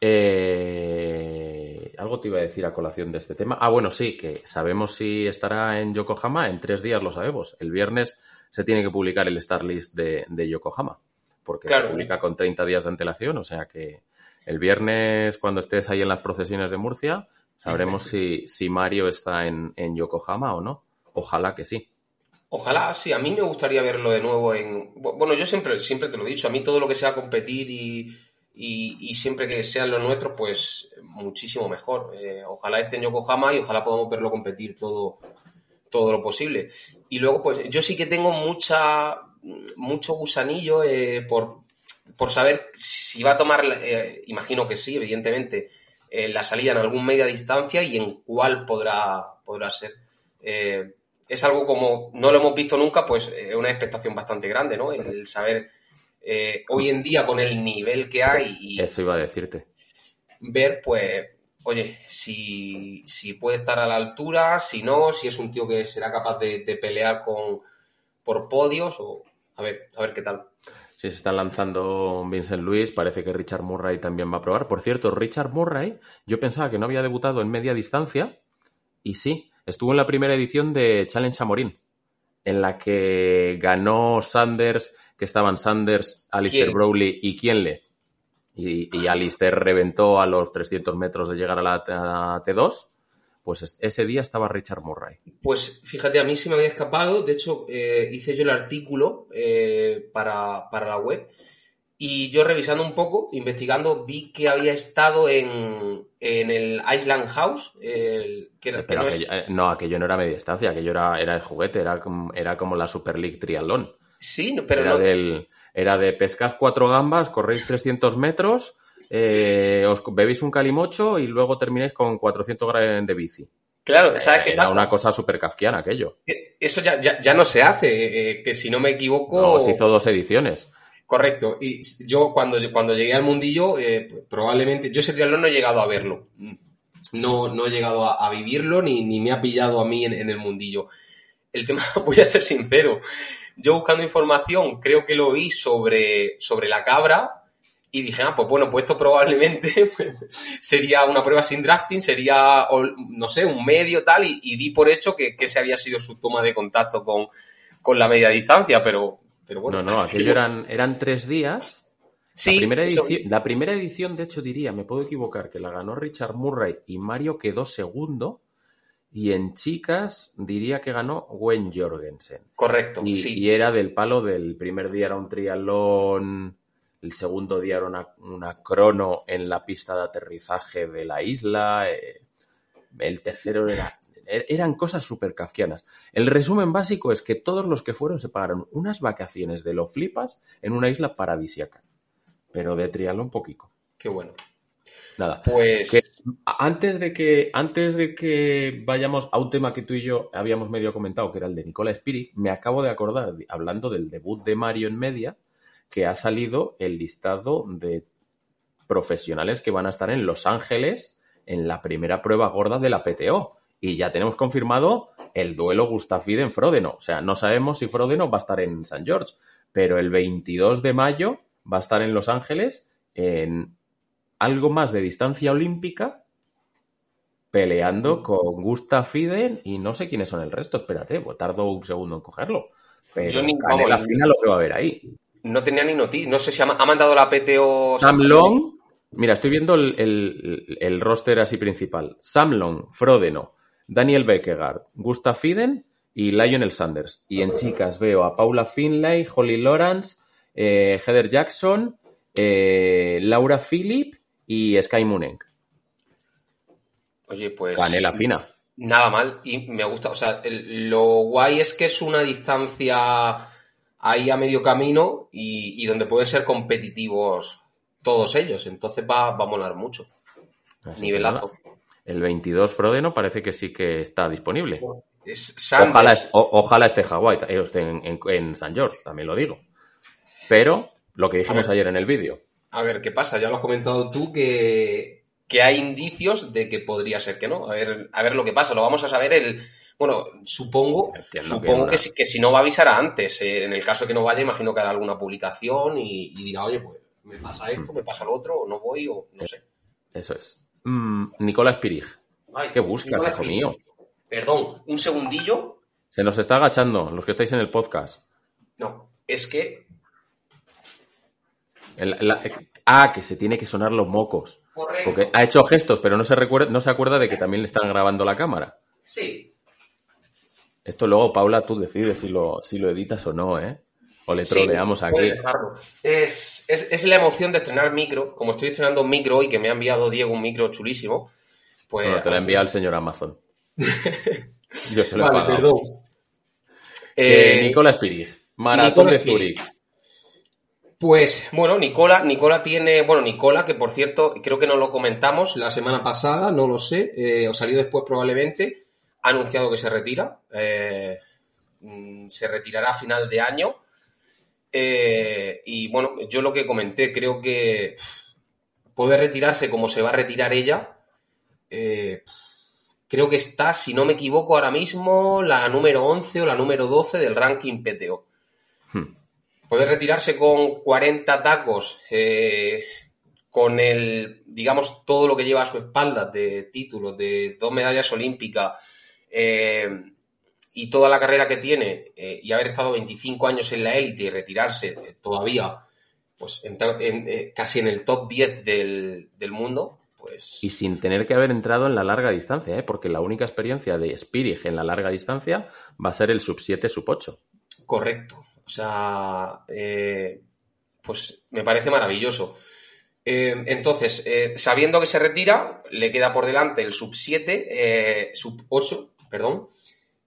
Eh, algo te iba a decir a colación de este tema. Ah, bueno, sí, que sabemos si estará en Yokohama. En tres días lo sabemos. El viernes se tiene que publicar el Star List de, Yokohama, porque se publica con 30 días de antelación, o sea que el viernes cuando estés ahí en las procesiones de Murcia, sabremos si, si Mario está en, Yokohama o no. Ojalá que sí. Ojalá, sí, a mí me gustaría verlo de nuevo en... Bueno, yo siempre, siempre te lo he dicho, a mí todo lo que sea competir y, y, siempre que sean los nuestros, pues muchísimo mejor. Eh, ojalá esté en Yokohama y ojalá podamos verlo competir todo, todo lo posible. Y luego, pues yo sí que tengo mucha, mucho gusanillo eh, por, por saber si va a tomar, eh, imagino que sí, evidentemente, la salida en algún media distancia y en cuál podrá, podrá ser. es algo como no lo hemos visto nunca, pues es una expectación bastante grande, ¿no? El, saber hoy en día con el nivel que hay. Y Eso iba a decirte. Ver, pues, oye, si, si, puede estar a la altura, si no, si es un tío que será capaz de, pelear con, por podios o a ver, a ver qué tal. Si se está lanzando Vincent Luis, parece que Richard Murray también va a probar. Por cierto, Richard Murray, yo pensaba que no había debutado en media distancia y sí, estuvo en la primera edición de Challenge Amorín, en la que ganó Sanders, que estaban Sanders, Alistair Browley y Kienle y, Alistair reventó a los 300 metros de llegar a la T2, pues ese día estaba Richard Murray. Pues fíjate, a mí sí me había escapado, de hecho eh, hice yo el artículo eh, para, la web y yo revisando un poco, investigando, vi que había estado en, el Island House. que, no, aquello, eh, no, aquello no era media estancia, aquello era, era de juguete, era como, era como la Super League Triathlon. Sí, pero era Del, era de pescad cuatro gambas, corréis 300 metros, eh, os bebéis un calimocho y luego terminéis con 400 grados de bici. Claro, ¿sabes qué Era una cosa súper kafkiana aquello. Eso ya, ya, no se hace, eh, que si no me equivoco... No, se hizo dos ediciones. Correcto. Y yo cuando, cuando llegué al mundillo, eh, probablemente... Yo ese triatlón no he llegado a verlo. No, no he llegado a, vivirlo ni, ni, me ha pillado a mí en, en el mundillo. El tema, voy a ser sincero, yo buscando información creo que lo vi sobre, sobre la cabra y dije, ah, pues bueno, pues esto probablemente sería una prueba sin drafting, sería, no sé, un medio tal, y, di por hecho que, que ese había sido su toma de contacto con, con la media distancia, pero, pero bueno. No, no, aquello eran, eran tres días. Sí, la primera, edición, la primera edición, de hecho, diría, me puedo equivocar, que la ganó Richard Murray y Mario quedó segundo. Y en chicas diría que ganó Gwen Jorgensen. Correcto, y, sí. Y era del palo del primer día era un triatlón, el segundo día era una, crono en la pista de aterrizaje de la isla, eh, el tercero era... Er, eran cosas súper kafkianas. El resumen básico es que todos los que fueron se pagaron unas vacaciones de lo flipas en una isla paradisiaca. Pero de triatlón poquito. Qué bueno. Nada. Pues. antes, de que, antes de que vayamos a un tema que tú y yo habíamos medio comentado, que era el de Nicola Spirit, me acabo de acordar, hablando del debut de Mario en media, que ha salido el listado de profesionales que van a estar en Los Ángeles en la primera prueba gorda de la PTO. Y ya tenemos confirmado el duelo Gustafiden en Frodeno. O sea, no sabemos si Frodeno va a estar en San George, pero el 22 de mayo va a estar en Los Ángeles en algo más de distancia olímpica peleando con Gustav Fiden y no sé quiénes son el resto. Espérate, pues tardo un segundo en cogerlo. Pero Yo ni- vamos, fina lo que va a haber ahí. No tenía ni noticia. No sé si ha, ha mandado la PTO. Sam Long, mira, estoy viendo el, el- el roster así principal. Sam Long, Frodeno, Daniel Beckegaard, Gustav Fiden y Lionel Sanders. Y en chicas veo a Paula Finlay, Holly Lawrence, eh, Heather Jackson, eh, Laura Phillip y Sky Munenk. Oye, pues. Canela fina. Nada mal. Y me gusta. O sea, el- lo guay es que es una distancia ahí a medio camino y, y donde pueden ser competitivos todos ellos. Entonces va, va a molar mucho. Así Nivelazo. El 22 Frodeno parece que sí que está disponible. Es. Ojalá, o- ojalá esté Hawái, eh, esté en, en- en San George, también lo digo. Pero lo que dijimos ayer en el vídeo, A ver, ¿qué pasa? Ya lo has comentado tú que, que hay indicios de que podría ser que no. A ver, a ver lo que pasa. Lo vamos a saber el. Bueno, supongo, Entiendo supongo que si, que si no va a avisar antes. eh, en el caso de que no vaya, imagino que hará alguna publicación y, y dirá, oye, pues me pasa esto, me pasa lo otro, o no voy, o no sé. eso es. Mm, Nicolás Pirig, Ay, ¿qué buscas, Nicolás hijo Pirig. mío? Perdón, un segundillo. Se nos está agachando, los que estáis en el podcast. No, es que. El- la- ah, que se tiene que sonar los mocos. Correcto. Porque ha hecho gestos, pero no se, recuerda, no se acuerda de que también le están grabando la cámara. Sí. Esto luego, Paula, tú decides si lo, si lo editas o no, ¿eh? O le Sí, troleamos aquí. puedes dejarlo. Es, es, es la emoción de estrenar micro. Como estoy estrenando un micro hoy, que me ha enviado Diego un micro chulísimo, pues... Bueno, te la envía el señor Amazon. Yo se lo he Vale, pagado. perdón. Eh, Eh, Maratón de. Zurich. Pues bueno, Nicola, Nicola tiene, bueno, Nicola, que por cierto, creo que no lo comentamos la semana pasada, no lo sé, eh, o salió después probablemente, ha anunciado que se retira, eh, mm, se retirará a final de año. eh, y bueno, yo lo que comenté, creo que puede retirarse como se va a retirar ella. creo que está, si no me equivoco, ahora mismo la número 11 o la número 12 del ranking PTO. Hmm. Puede retirarse con 40 tacos, eh, con el, digamos, todo lo que lleva a su espalda de títulos, de dos medallas olímpicas eh, y toda la carrera que tiene eh, y haber estado 25 años en la élite y retirarse eh, todavía, pues entrar en, casi en el top 10 del, del mundo, pues Y sin tener que haber entrado en la larga distancia, ¿eh? porque la única experiencia de Spirig en la larga distancia va a ser el sub 7, sub 8. Correcto. O sea, eh, pues me parece maravilloso. Eh, entonces, eh, sabiendo que se retira, le queda por delante el sub 7, eh, sub 8, perdón.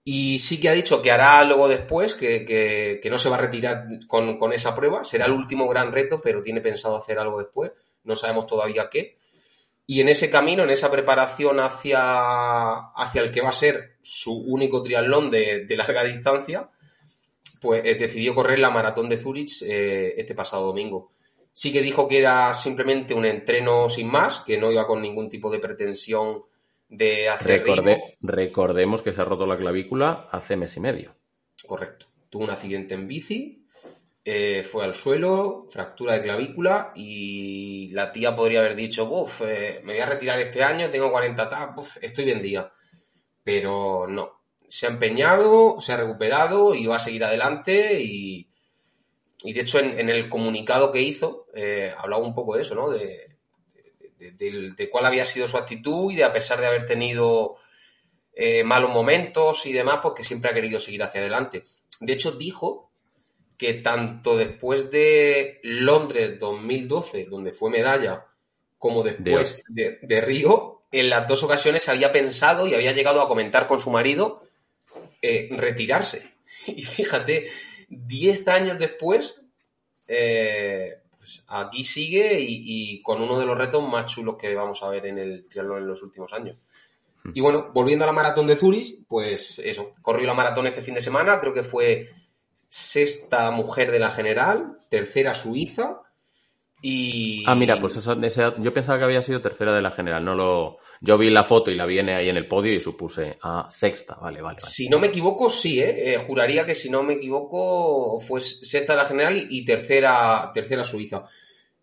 Y sí que ha dicho que hará luego después, que, que- que no se va a retirar con, con esa prueba. Será el último gran reto, pero tiene pensado hacer algo después. No sabemos todavía qué. Y en ese camino, en esa preparación hacia, hacia el que va a ser su único triatlón de, de larga distancia, pues eh, decidió correr la maratón de Zurich eh, este pasado domingo. Sí que dijo que era simplemente un entreno sin más, que no iba con ningún tipo de pretensión de hacer ritmo. Recordemos que se ha roto la clavícula hace mes y medio. Correcto. Tuvo un accidente en bici, eh, fue al suelo, fractura de clavícula y la tía podría haber dicho, uff, me voy a retirar este año, tengo 40 tap, uf, estoy vendida. Pero no. Se ha empeñado, se ha recuperado y va a seguir adelante y, y de hecho en, en el comunicado que hizo eh, hablaba un poco de eso, ¿no? De, de, de- de cuál había sido su actitud y de a pesar de haber tenido eh, malos momentos y demás, pues que siempre ha querido seguir hacia adelante. De hecho, dijo que tanto después de Londres 2012, donde fue medalla, como después de, de Río, en las dos ocasiones había pensado y había llegado a comentar con su marido eh, retirarse. Y fíjate, 10 años después, eh, pues aquí sigue y, y con uno de los retos más chulos que vamos a ver en el triatlón en los últimos años. Y bueno, volviendo a la maratón de Zurich, pues eso, corrió la maratón este fin de semana, creo que fue sexta mujer de la general, tercera suiza y... Ah, mira, pues eso, ese- yo pensaba que había sido tercera de la general. No lo, yo vi la foto y la viene ahí en el podio y supuse a sexta. Vale, vale, vale. Si no me equivoco, sí, ¿eh? Eh, juraría que si no me equivoco fue sexta de la general y, tercera, tercera suiza.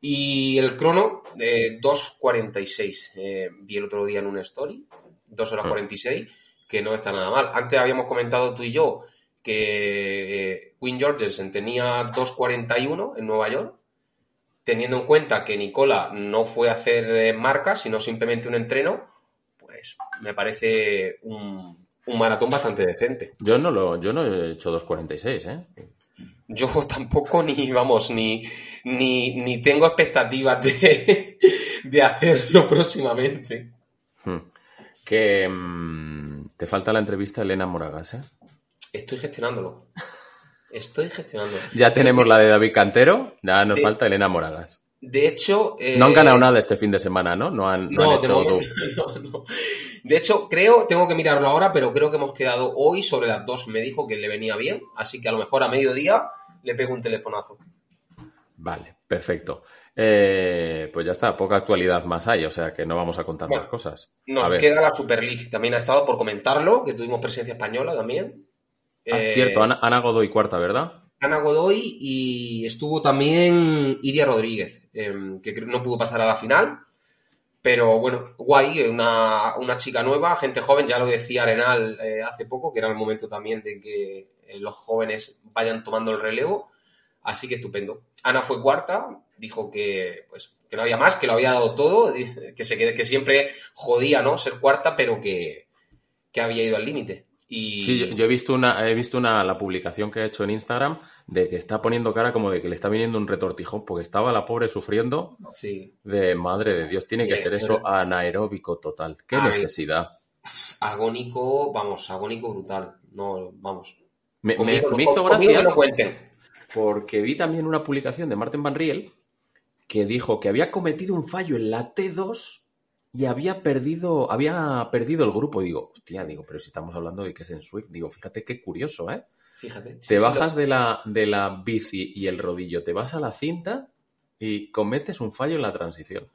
Y el crono, eh, 2.46. Eh, vi el otro día en una story. 2 horas Mm. 46, que no está nada mal. Antes habíamos comentado tú y yo que eh, Quinn Jorgensen tenía 2.41 en Nueva York, teniendo en cuenta que Nicola no fue a hacer eh, marcas, sino simplemente un entreno, pues me parece un, un maratón bastante decente. Yo no lo, yo no he hecho 2.46, ¿eh? Yo tampoco ni, vamos, ni, ni, ni tengo expectativas de, de hacerlo próximamente. Hmm. Que mm, te falta la entrevista a Elena Moragas, ¿eh? Estoy gestionándolo. Estoy gestionándolo. Ya tenemos la de David Cantero, ya nos falta Elena Moragas. De hecho... eh, No han ganado nada este fin de semana, ¿no? No han, no No, de hecho momento, no, no. De hecho, creo, tengo que mirarlo ahora, pero creo que hemos quedado hoy sobre las dos. Me dijo que le venía bien, así que a lo mejor a mediodía le pego un telefonazo. Vale, perfecto. Eh, pues ya está, poca actualidad más hay, o sea que no vamos a contar Bueno, más cosas. Nos a ver, queda la Super League. También ha estado por comentarlo, que tuvimos presencia española también. Ah, Eh, cierto, Ana, Godoy cuarta, ¿verdad? Ana Godoy y estuvo también Iria Rodríguez, em, que no pudo pasar a la final. Pero bueno, guay, una, una chica nueva, gente joven, ya lo decía Arenal eh, hace poco, que era el momento también de que eh, los jóvenes vayan tomando el relevo. Así que estupendo. Ana fue cuarta, dijo que, pues, que no había más, que lo había dado todo, que, se, que siempre jodía ¿no? ser cuarta, pero que, que había ido al límite. Y... Sí, yo, yo he visto una, he visto una, la publicación que ha hecho en Instagram de que está poniendo cara como de que le está viniendo un retortijón porque estaba la pobre sufriendo sí. de madre de Dios, tiene que ser eso anaeróbico total. Qué necesidad. agónico, vamos, agónico brutal. No, vamos. Me, Conmigo hizo gracia que no cuenten. porque vi también una publicación de Martin Van Riel que dijo que había cometido un fallo en la T2 y había perdido, había perdido el grupo. Digo, hostia, digo, pero si estamos hablando de que es en Swift, digo, fíjate qué curioso, ¿eh? Fíjate. Sí, Te sí, bajas de la, de la bici y el rodillo, te vas a la cinta y cometes un fallo en la transición.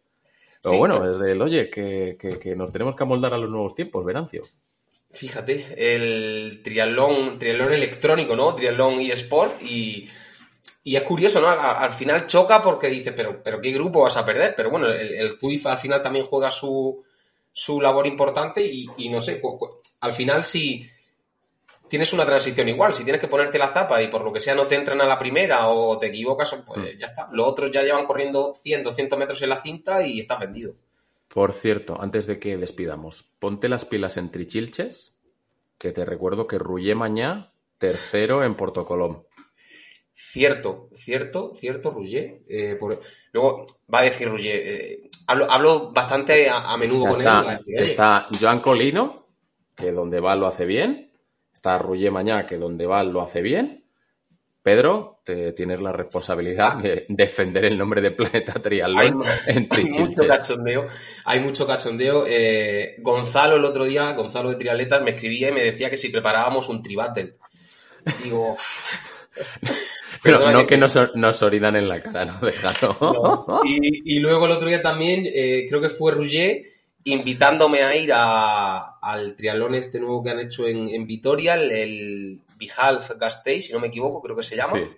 Pero Sí, bueno, es del, oye, que, que- que nos tenemos que amoldar a los nuevos tiempos, Verancio. Fíjate, el triatlón, triatlón electrónico, ¿no? Triatlón y sport y, y es curioso, ¿no? Al, al final choca porque dices, pero, pero ¿qué grupo vas a perder? Pero bueno, el, el al final también juega su, su labor importante y, y no sé, al final si tienes una transición igual, si tienes que ponerte la zapa y por lo que sea no te entran a la primera o te equivocas, pues ya está. Los otros ya llevan corriendo 100, 200 metros en la cinta y estás vendido. Por cierto, antes de que despidamos, ponte las pilas en Trichilches, que te recuerdo que Rullé Mañá, tercero en Porto Colom. Cierto, cierto, cierto, Ruggier. Eh, por- Luego va a decir Ruggier. eh, hablo, hablo bastante a, a menudo Ya con él. está, decir, "Oye, está Joan Colino, que donde va lo hace bien. Está Rullé Mañá, que donde va lo hace bien. Pedro, te tienes la responsabilidad de defender el nombre de Planeta Hay, Triatlón en hay mucho cachondeo. Hay mucho cachondeo. Eh, Gonzalo el otro día, Gonzalo de Triatletas, me escribía y me decía que si preparábamos un tribattle. Digo, Pero no que nos, nos orinan en la cara, no, déjalo. No. Y, y luego el otro día también, eh, creo que fue Rouget, invitándome a ir a- al triatlón este nuevo que han hecho en, en Vitoria, el, el Bihalf Gasteiz, si no me equivoco, creo que se llama. Sí.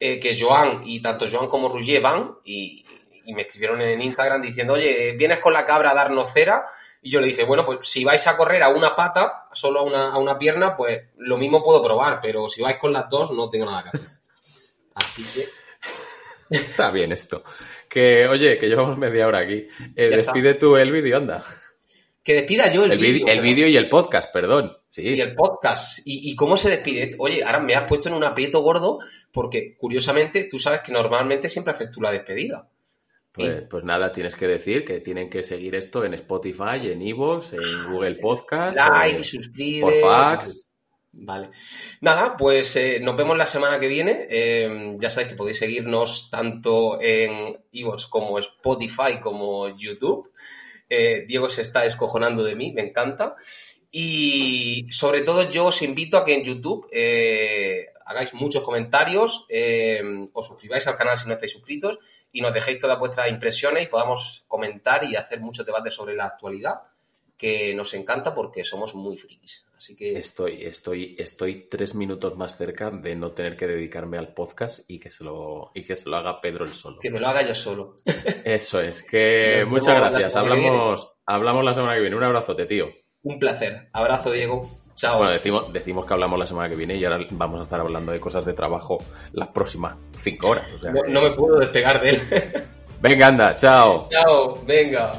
eh, que Joan y tanto Joan como Rouget van y, y me escribieron en Instagram diciendo, oye, ¿vienes con la cabra a darnos cera? Y yo le dije, bueno, pues si vais a correr a una pata, solo a una, a una pierna, pues lo mismo puedo probar, pero si vais con las dos, no tengo nada que hacer. Así que... Está bien esto. Que, oye, que llevamos media hora aquí. Eh, despide tú el vídeo, anda. Que despida yo el, El vídeo el vídeo y el podcast, perdón. Sí. y el podcast. ¿Y, y cómo se despide? Oye, ahora me has puesto en un aprieto gordo porque, curiosamente, tú sabes que normalmente siempre haces tú la despedida. Pues, pues nada, tienes que decir que tienen que seguir esto en Spotify, en Evox, en Google Podcast, Like, eh, suscribe. por fax. Vale. Nada, pues eh, nos vemos la semana que viene. Eh, ya sabéis que podéis seguirnos tanto en Evox como Spotify como YouTube. Eh, Diego se está descojonando de mí, me encanta. Y sobre todo yo os invito a que en YouTube eh, hagáis muchos comentarios, eh, os suscribáis al canal si no estáis suscritos y nos dejéis todas vuestras impresiones y podamos comentar y hacer muchos debates sobre la actualidad, que nos encanta porque somos muy frikis. Así que Estoy, estoy, estoy tres minutos más cerca de no tener que dedicarme al podcast y que se lo, y que se lo haga Pedro el solo. que me lo haga yo solo. Eso es, que muchas gracias. que Hablamos, hablamos la semana que viene. Un abrazote, tío. Un placer. Abrazo, Diego. Chao. Bueno, decimos, decimos que hablamos la semana que viene y ahora vamos a estar hablando de cosas de trabajo las próximas cinco horas. O sea no, no me puedo despegar de él. Venga, anda, chao. Chao, venga.